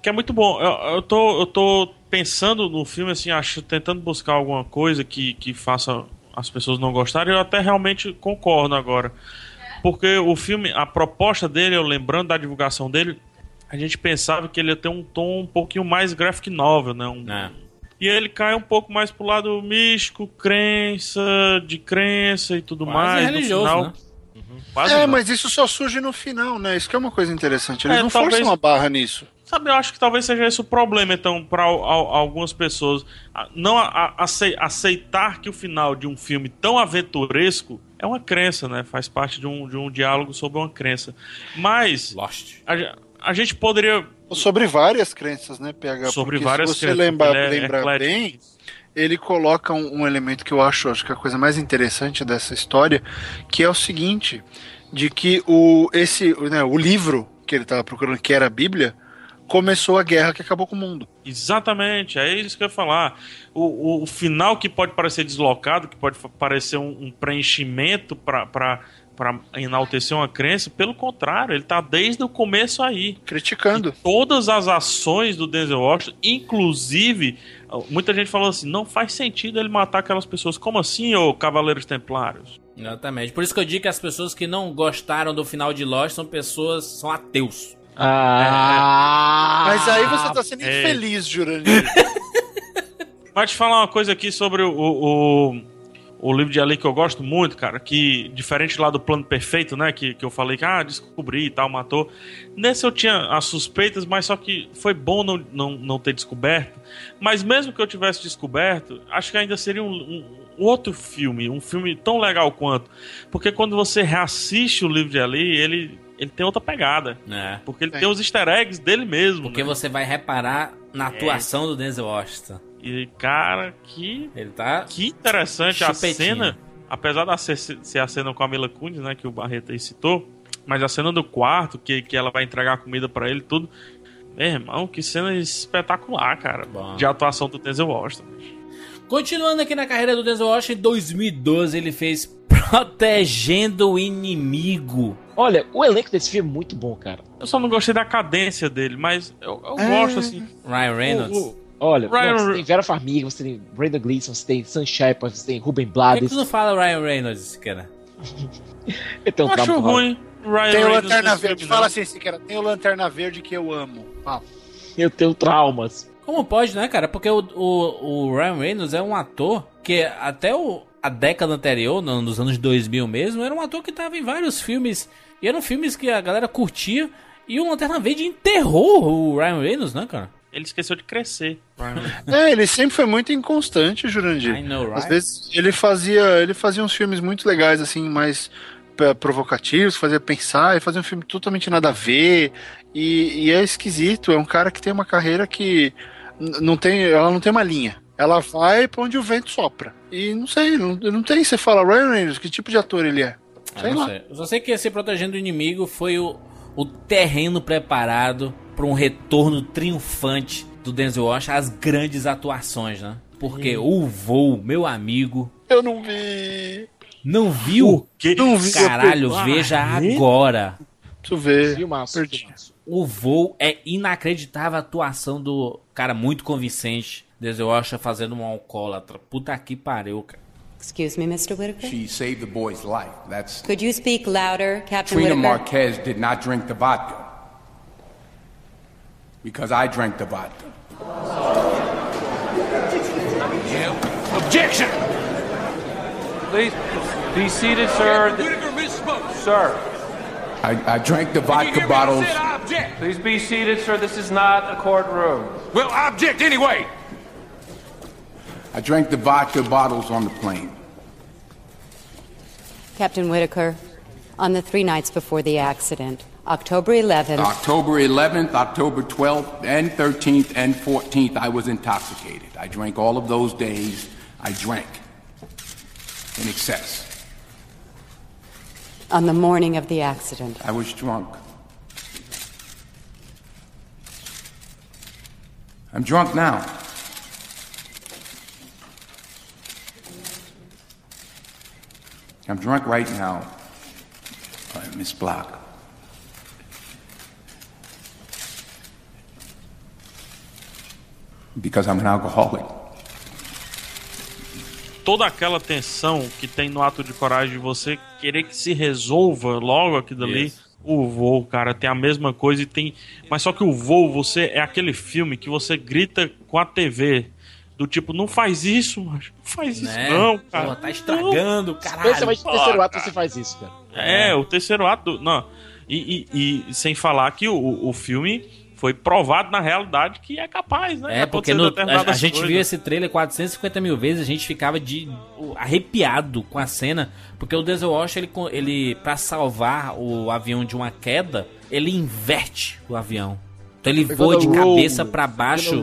Que é muito bom. Eu, eu, tô, eu tô pensando no filme, assim, acho, tentando buscar alguma coisa que, que faça as pessoas não gostarem, eu até realmente concordo agora. Porque o filme, a proposta dele, eu lembrando da divulgação dele, a gente pensava que ele ia ter um tom um pouquinho mais graphic novel, né? Um, é. E ele cai um pouco mais pro lado místico, crença, de crença e tudo Quase mais. religioso, no final, né? Uhum. é, não. mas isso só surge no final, né? Isso que é uma coisa interessante. Eles é, não talvez... forçam uma barra nisso. Sabe, eu acho que talvez seja esse o problema, então, para algumas pessoas. Não a, a, aceitar que o final de um filme tão aventuresco é uma crença, né? Faz parte de um, de um diálogo sobre uma crença. Mas. Lost. A, a gente poderia. Sobre várias crenças, né, PH? Sobre Porque várias se você crenças. lembrar, é lembrar bem, ele coloca um, um elemento que eu acho, acho que é a coisa mais interessante dessa história, que é o seguinte, de que o, esse, né, o livro que ele estava procurando, que era a Bíblia, começou a guerra que acabou com o mundo. Exatamente, é isso que eu ia falar. O, o, o final que pode parecer deslocado, que pode parecer um, um preenchimento para enaltecer uma crença, pelo contrário, ele está desde o começo aí. Criticando. E todas as ações do Denzel Washington, inclusive, muita gente falou assim: não faz sentido ele matar aquelas pessoas. Como assim, ô Cavaleiros Templários? Exatamente. Por isso que eu digo que as pessoas que não gostaram do final de Lost são pessoas, são ateus. Ah, Mas aí você tá sendo É. infeliz, Jurandir. Mas te falar uma coisa aqui sobre o, o, o livro de Ali que eu gosto muito, cara, que diferente lá do plano perfeito, né, que, que eu falei que, ah, descobri e tal, matou. Nesse eu tinha as suspeitas, mas só que foi bom não, não, não ter descoberto. Mas mesmo que eu tivesse descoberto, acho que ainda seria um, um outro filme, um filme tão legal quanto. Porque quando você reassiste o livro de Ali, ele, ele tem outra pegada. É. Porque ele tem os easter eggs dele mesmo. Porque né? você vai reparar na atuação do Denzel Washington. E, cara, que. Ele tá. Que interessante a Chupetinho. cena. Apesar da ser, ser a cena com a Mila Kunis, né? Que o Barreto aí citou. Mas a cena do quarto, que, que ela vai entregar a comida pra ele e tudo. Meu irmão, que cena espetacular, cara. Bom. De atuação do Denzel Washington. Continuando aqui na carreira do Denzel Washington, em 2012 ele fez Protegendo o Inimigo. Olha, o elenco desse filme é muito bom, cara. Eu só não gostei da cadência dele, mas eu, eu É. gosto assim. Ryan Reynolds. O- o- Olha, Ryan- não, você tem Vera Farmiga, você tem Brenda Gleeson, você tem Sam Shepard, você tem Ruben Por que, Blades. que tu não fala Ryan Reynolds, cara? Eu tenho um Eu acho ruim. Ryan Tem o Lanterna Verde. Fala assim, Siqueira. Tem o Lanterna Verde que eu amo. Fala. Eu tenho traumas. Como pode, né, cara? Porque o, o, o Ryan Reynolds é um ator que até o, a década anterior, no- nos anos 2000 mesmo, era um ator que tava em vários filmes. E eram filmes que a galera curtia. E o Lanterna Verde enterrou o Ryan Reynolds, né, cara? Ele esqueceu de crescer. É, ele sempre foi muito inconstante, Jurandir. I know, right? Às vezes ele fazia, ele fazia uns filmes muito legais, assim, mais p- provocativos, fazia pensar, e fazia um filme totalmente nada a ver. E, e é esquisito, é um cara que tem uma carreira que não tem, ela não tem uma linha. Ela vai pra onde o vento sopra. E não sei, não, não tem. Você fala, Ryan Reynolds, que tipo de ator ele é? Ah, Sei não lá. sei. Eu só sei que esse Protegendo o Inimigo foi o, o terreno preparado para um retorno triunfante do Denzel Washington às grandes atuações, né? Porque o voo, meu amigo, Eu não vi. não viu? Que? Não vi. Caralho, Ah, veja é? agora. Deixa eu ver. Filmaço, Perdi. filmaço. O voo é inacreditável a atuação do cara muito convincente. Denzel Washington fazendo um alcoólatra. Puta que pariu, cara. Excuse me, Mr. Whitaker? She saved the boy's life. That's Could you speak louder, Captain Trina Whitaker? Marquez did not drink the vodka. Because I drank the vodka. yeah. Objection! Please be seated, sir. Whitaker misspoke. Sir, I, I drank the You vodka hear me? I bottles. said I object. please be seated, sir. This is not a courtroom. Well, I object anyway. I drank the vodka bottles on the plane. Captain Whitaker, on the three nights before the accident, October 11th, October 11th, October 12th, and 13th, and 14th, I was intoxicated. I drank all of those days. I drank in excess. on the morning of the accident, I was drunk. I'm drunk now. I'm drunk right now, Miss Block. Because I'm an alcoholic. Toda aquela tensão que tem no ato de coragem de você querer que se resolva logo aquilo ali. Isso. O voo, cara, tem a mesma coisa e tem. Mas só que o voo, você é aquele filme que você grita com a TV. Do tipo, não faz isso, macho. Não faz isso, Né? não, cara. Pô, tá estragando, caralho. Especialmente no terceiro ato você faz isso, cara. É, o terceiro ato. Não. E, e- e sem falar que o, o filme foi provado na realidade que é capaz, né? É, porque no- a, a gente coisas. viu esse trailer 450 mil vezes, a gente ficava de arrepiado com a cena, porque o Denzel Washington, ele, ele para salvar o avião de uma queda, ele inverte o avião. Então ele voa de cabeça They're baixo.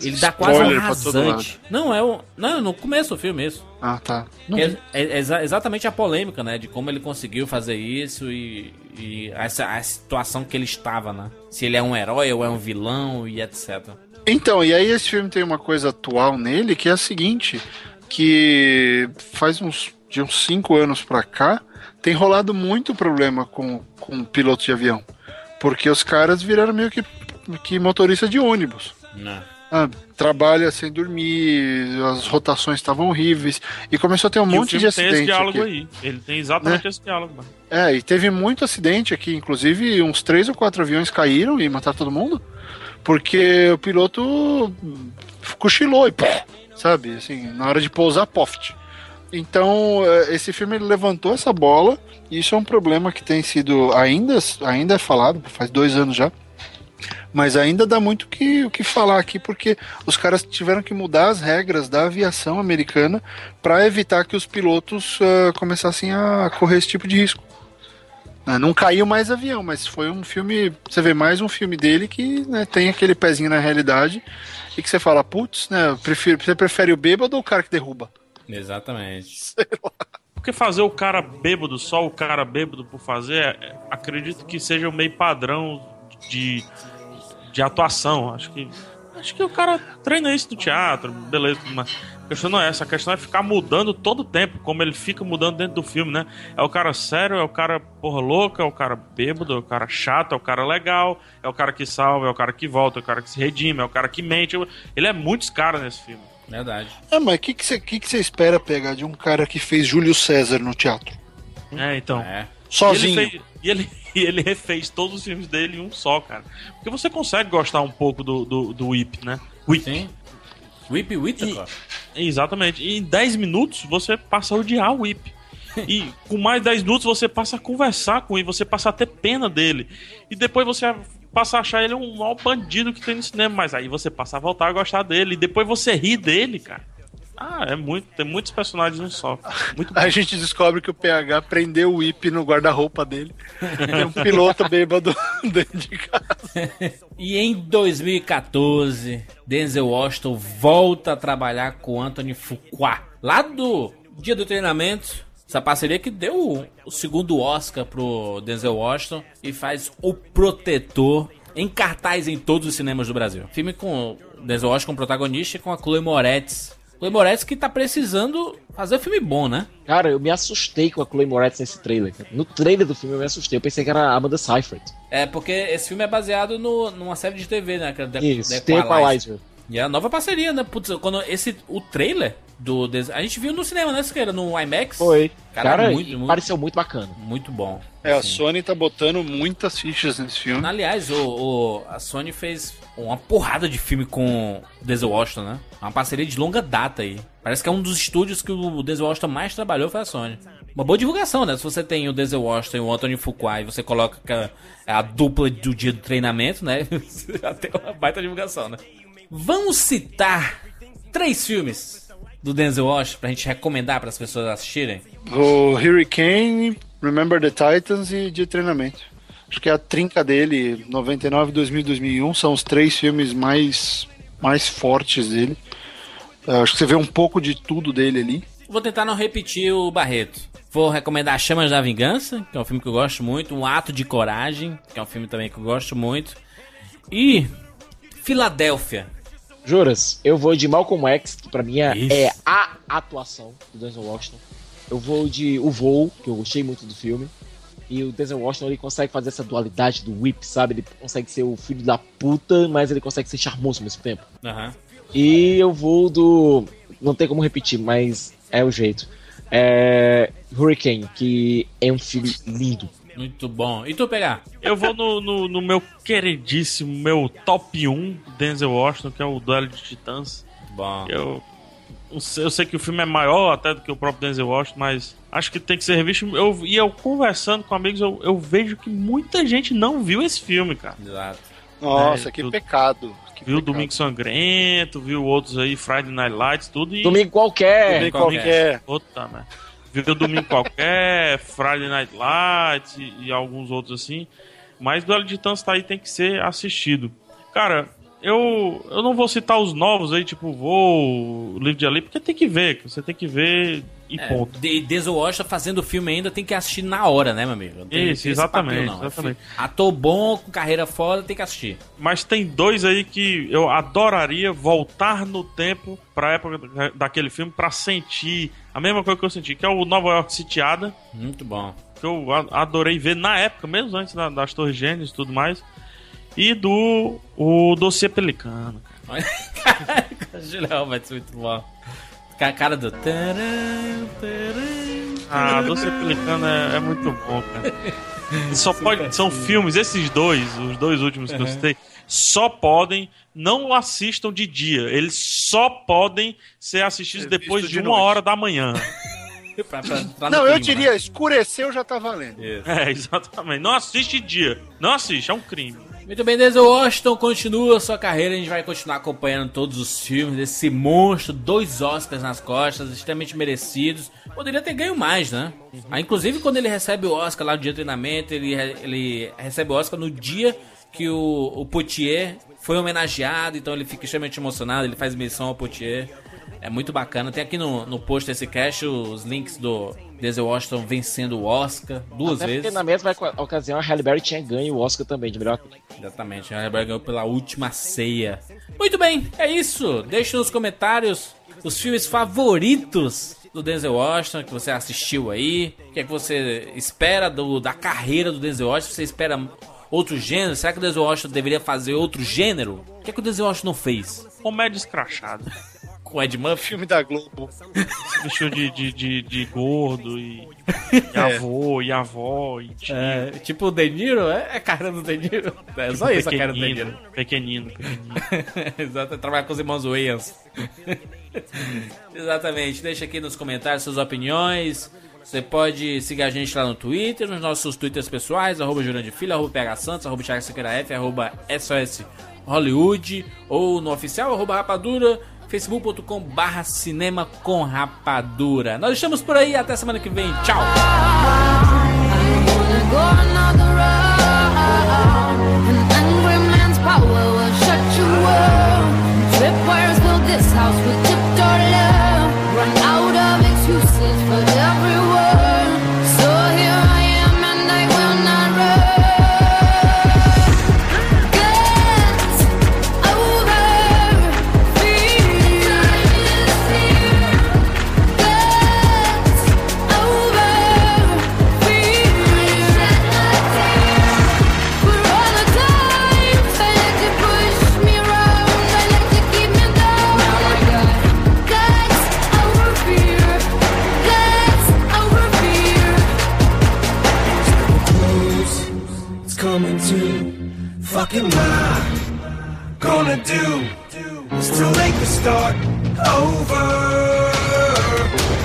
Ele dá quase um rasante. Não, é o. Não, no começo do filme isso. Ah, tá. É, é exa- exatamente a polêmica, né? De como ele conseguiu fazer isso e, e essa, a situação que ele estava, né? Se ele é um herói ou é um vilão e etc. Então, e aí esse filme tem uma coisa atual nele que é a seguinte, que faz uns de uns cinco anos pra cá tem rolado muito problema com, com pilotos de avião, porque os caras viraram meio que, que motorista de ônibus. Não. Ah, trabalha sem dormir, as rotações estavam horríveis e começou a ter um E monte de tem esse acidente diálogo aqui. aí. Ele tem exatamente Né? esse diálogo, mano. É, e teve muito acidente aqui, inclusive uns três ou quatro aviões caíram e mataram todo mundo, porque o piloto cochilou e pé, sabe, assim, na hora de pousar, poft. Então, eh, esse filme levantou essa bola, e isso é um problema que tem sido, ainda, ainda é falado, faz dois anos já, mas ainda dá muito que, o que falar aqui, porque os caras tiveram que mudar as regras da aviação americana para evitar que os pilotos ah, começassem a correr esse tipo de risco. né? Não caiu mais avião, mas foi um filme. Você vê mais um filme dele que né, tem aquele pezinho na realidade e que você fala, putz, né? prefiro- você prefere o bêbado ou o cara que derruba? Exatamente. Porque fazer o cara bêbado, só o cara bêbado por fazer, é- acredito que seja o meio padrão de, de atuação. Acho que. Acho que o cara treina isso no teatro, beleza, mas a questão não é essa, a questão é ficar mudando todo o tempo, como ele fica mudando dentro do filme, né? É o cara sério, é o cara porra louca, é o cara bêbado, é o cara chato, é o cara legal, é o cara que salva, é o cara que volta, é o cara que se redime, é o cara que mente. Ele é muitos caras nesse filme. Verdade. É, mas o que, que, você, que, que você espera pegar de um cara que fez Júlio César no teatro? É, então. Sozinho. E ele, fez- e ele, e ele refez todos os filmes dele em um só, cara. Porque você consegue gostar um pouco do, do, do Whip, né? Whip. Sim. Whip Whittaker. Exatamente. E em 10 minutos você passa a odiar o Whip. E com mais 10 minutos você passa a conversar com ele, você passa a ter pena dele. E depois você passa a achar ele um mau bandido que tem no cinema. Mas aí você passa a voltar a gostar dele. E depois você ri dele, cara. Ah, é muito. Tem muitos personagens num só. Muito A gente descobre que o PH prendeu o Whip no guarda-roupa dele. Tem um piloto bêbado dentro de casa. E em 2014, Denzel Washington volta a trabalhar com Anthony Fuqua. Lá do dia do treinamento, essa parceria que deu o segundo Oscar pro Denzel Washington e faz O Protetor em cartaz em todos os cinemas do Brasil. Filme com Denzel Washington como protagonista e com a Chloe Moretz. Chloe Moretz que tá precisando fazer filme bom, né? Cara, eu me assustei com a Chloe Moretz nesse trailer. No trailer do filme eu me assustei. Eu pensei que era a Amanda Seyfried. É, porque esse filme é baseado no, numa série de TV, né? que é The, Isso, The Equalizer. E é a nova parceria, né? Putz, quando esse, o trailer do... des- A gente viu no cinema, né, Siqueira? No IMAX. Foi. Cara, Cara, muito, muito, pareceu muito bacana. muito bom. É, a Sony tá botando muitas fichas nesse filme. Aliás, o, o- a Sony fez uma porrada de filme com o Denzel Washington, né? Uma parceria de longa data aí. Parece que é um dos estúdios que o Denzel Washington mais trabalhou foi a Sony. Uma boa divulgação, né? Se você tem o Denzel Washington e o Anthony Fuqua e você coloca que é a dupla do dia do treinamento, né? Tem uma baita divulgação, né? Vamos citar três filmes do Denzel Washington pra gente recomendar para as pessoas assistirem. O Hurricane, Remember the Titans e de treinamento. Acho que é a trinca dele, 99, 2000 2001, são os três filmes mais, mais fortes dele. Eu acho que você vê um pouco de tudo dele ali. Vou tentar não repetir o Barreto. Vou recomendar Chamas da Vingança, que é um filme que eu gosto muito. Um Ato de Coragem, que é um filme também que eu gosto muito. E Filadélfia. Juras, eu vou de Malcolm X, que pra mim é, é a atuação do Denzel Washington. Eu vou de O Voo, que eu gostei muito do filme. E o Denzel Washington ele consegue fazer essa dualidade do whip, sabe? Ele consegue ser o filho da puta, mas ele consegue ser charmoso ao mesmo tempo. Aham. E eu vou do. Não tem como repetir, mas é o jeito. É. Hurricane, que é um filme lindo. Muito bom. E tu pegar? Eu vou no, no, no meu queridíssimo, meu top 1 Denzel Washington, que é o Duelo de Titãs. Bom. Eu, eu sei- que o filme é maior até do que o próprio Denzel Washington, mas acho que tem que ser revisto. Eu, e eu conversando com amigos, eu, eu vejo que muita gente não viu esse filme, cara. Exato. Nossa, É, que do- pecado. Que Viu pecado. Domingo Sangrento, viu outros aí, Friday Night Lights, tudo. E... Domingo qualquer. Domingo qualquer. Puta, né? Viu Domingo Qualquer, Friday Night Lights e, e alguns outros assim. Mas Duelo de Titãs tá aí, tem que ser assistido. Cara, eu, eu não vou citar os novos aí, tipo, vou, Livro de Ali, porque tem que ver, você tem que ver e É, ponto. de Denzel Washington fazendo o filme ainda tem que assistir na hora, né, meu amigo? Não tem- Isso, tem exatamente, papel, não. Exatamente. fi- Ator bom, com carreira foda, tem que assistir. Mas tem dois aí que eu adoraria voltar no tempo pra época da- daquele filme pra sentir a mesma coisa que eu senti, que é o Nova York Sitiada. Muito bom. Que eu adorei ver na época, mesmo antes da- das Torres Gêmeas e tudo mais. E do o Dossiê Pelicano. Julião vai ser muito bom. Com a cara do. Ah, Dossiê Pelicano é, é muito bom, cara. Só pode, são filmes, esses dois, os dois últimos que eu Uhum. citei, só podem, não assistam de dia. Eles só podem ser assistidos depois de, de uma noite. hora da manhã. Pra- pra no Não, eu clima, diria, né? escureceu já tá valendo. É, exatamente. Não assiste dia. Não assiste, é um crime. Muito bem, Denzel Washington continua sua carreira. A gente vai continuar acompanhando todos os filmes desse monstro. Dois Oscars nas costas, extremamente merecidos. Poderia ter ganho mais, né? Ah, inclusive, quando ele recebe o Oscar lá no dia do treinamento, ele, ele recebe o Oscar no dia que o, o Poitier foi homenageado. Então ele fica extremamente emocionado. Ele faz menção ao Poitier. É muito bacana. Tem aqui no, no post desse cast os links do Denzel Washington vencendo o Oscar duas Até vezes. porque na mesma ocasião a Halle Berry tinha ganho o Oscar também de melhor atriz. Exatamente, a Rebel ganhou pela última ceia. Muito bem, é isso. Deixe nos comentários os filmes favoritos do Denzel Washington que você assistiu aí. O que é que você espera do, da carreira do Denzel Washington? Você espera outro gênero? Será que o Denzel Washington deveria fazer outro gênero? O que é que o Denzel Washington não fez? Comédia escrachada. Com o Ed Murphy? Filme da Globo. Se vestiu de, de, de, de gordo e, e avô e avó e tio. É, tipo o De Niro? É a cara do De Niro? É só isso a cara do De Niro. Pequenino, pequenino. Exato, trabalhar com os irmãos Wayans. Exatamente, deixa aqui nos comentários suas opiniões. Você pode seguir a gente lá no Twitter, nos nossos twitters pessoais, arroba Filho, arroba PH Santos, arroba Thiago F, arroba SOS Hollywood, ou no oficial, arroba Rapadura, facebook.com barra cinema com rapadura. Nós estamos por aí, até semana que vem, tchau! This house with love. Fucking what gonna do? It's too late to start over.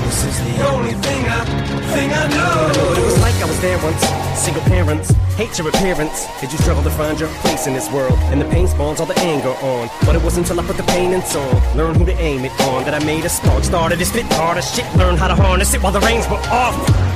This is the only thing I thing I know. It was like I was there once, single parents, hate your appearance. Did you struggle to find your place in this world? And the pain spawns all the anger on. But it wasn't until I put the pain in song, learn who to aim it on, that I made a spark. Started to spit harder shit, learn how to harness it while the reins were off.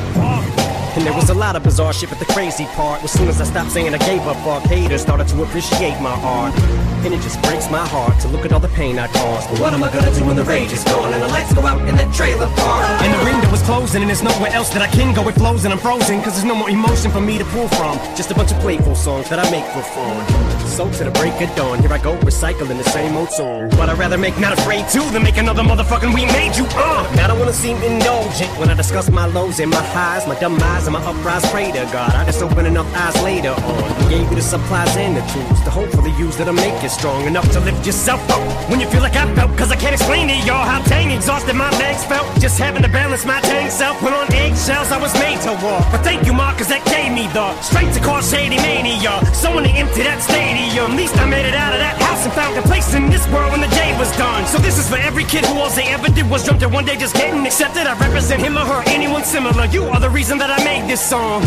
And there was a lot of bizarre shit, but the crazy part was soon as I stopped saying I gave up, fuck haters started to appreciate my art. And it just breaks my heart to look at all the pain I caused. But what am I gonna do when the rage is gone and the lights go out in that trailer park? And the window is closing and there's nowhere else that I can go. It flows and I'm frozen, cause there's no more emotion for me to pull from. Just a bunch of playful songs that I make for fun. So to the break of dawn, here I go recycling the same old song. But I'd rather make Not Afraid 2 than make another motherfucking We Made You, uh! Now I don't wanna seem indulgent when I discuss my lows and my highs, my demise and my uprise. Pray to God, I just open enough eyes later on. He gave you the supplies and the tools to hopefully use that'll make you strong enough to lift yourself up. When you feel like I felt, cause I can't explain to y'all how dang exhausted my legs felt. Just having to balance my dang self. Put on eggshells, I was made to walk. But thank you, Mark, cause that gave me the strength to cause shady mania. Someone to empty that stadium. At least I made it out of that house and found a place in this world when the day was done. So this is for every kid who all they ever did was dreamt that one day just getting accepted. I represent him or her, anyone similar. You are the reason that I made this song.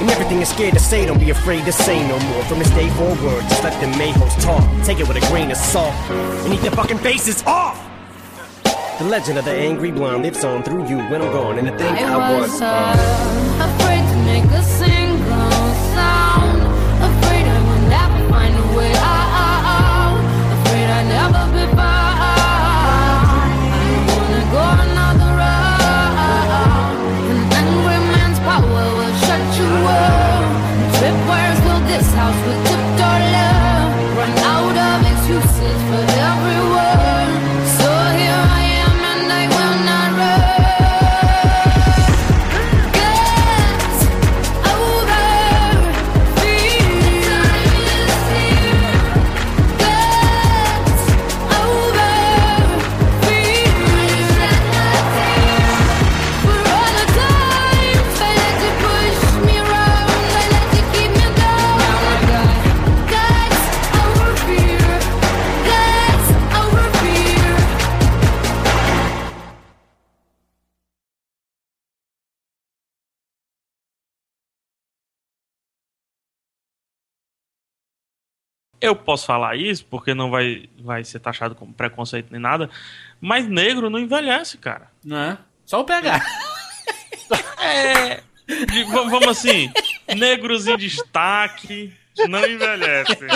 And everything is scared to say, don't be afraid to say no more. From this day forward, just let the mayhoes talk. Take it with a grain of salt. And eat their fucking faces off! The legend of the angry blonde lives on through you when I'm gone. And to think I, I was. was uh, this house with Eu posso falar isso porque não vai, vai ser taxado como preconceito nem nada, mas negro não envelhece, cara. Não é? Só o PH. É. de- vamos assim, negros em destaque não envelhecem.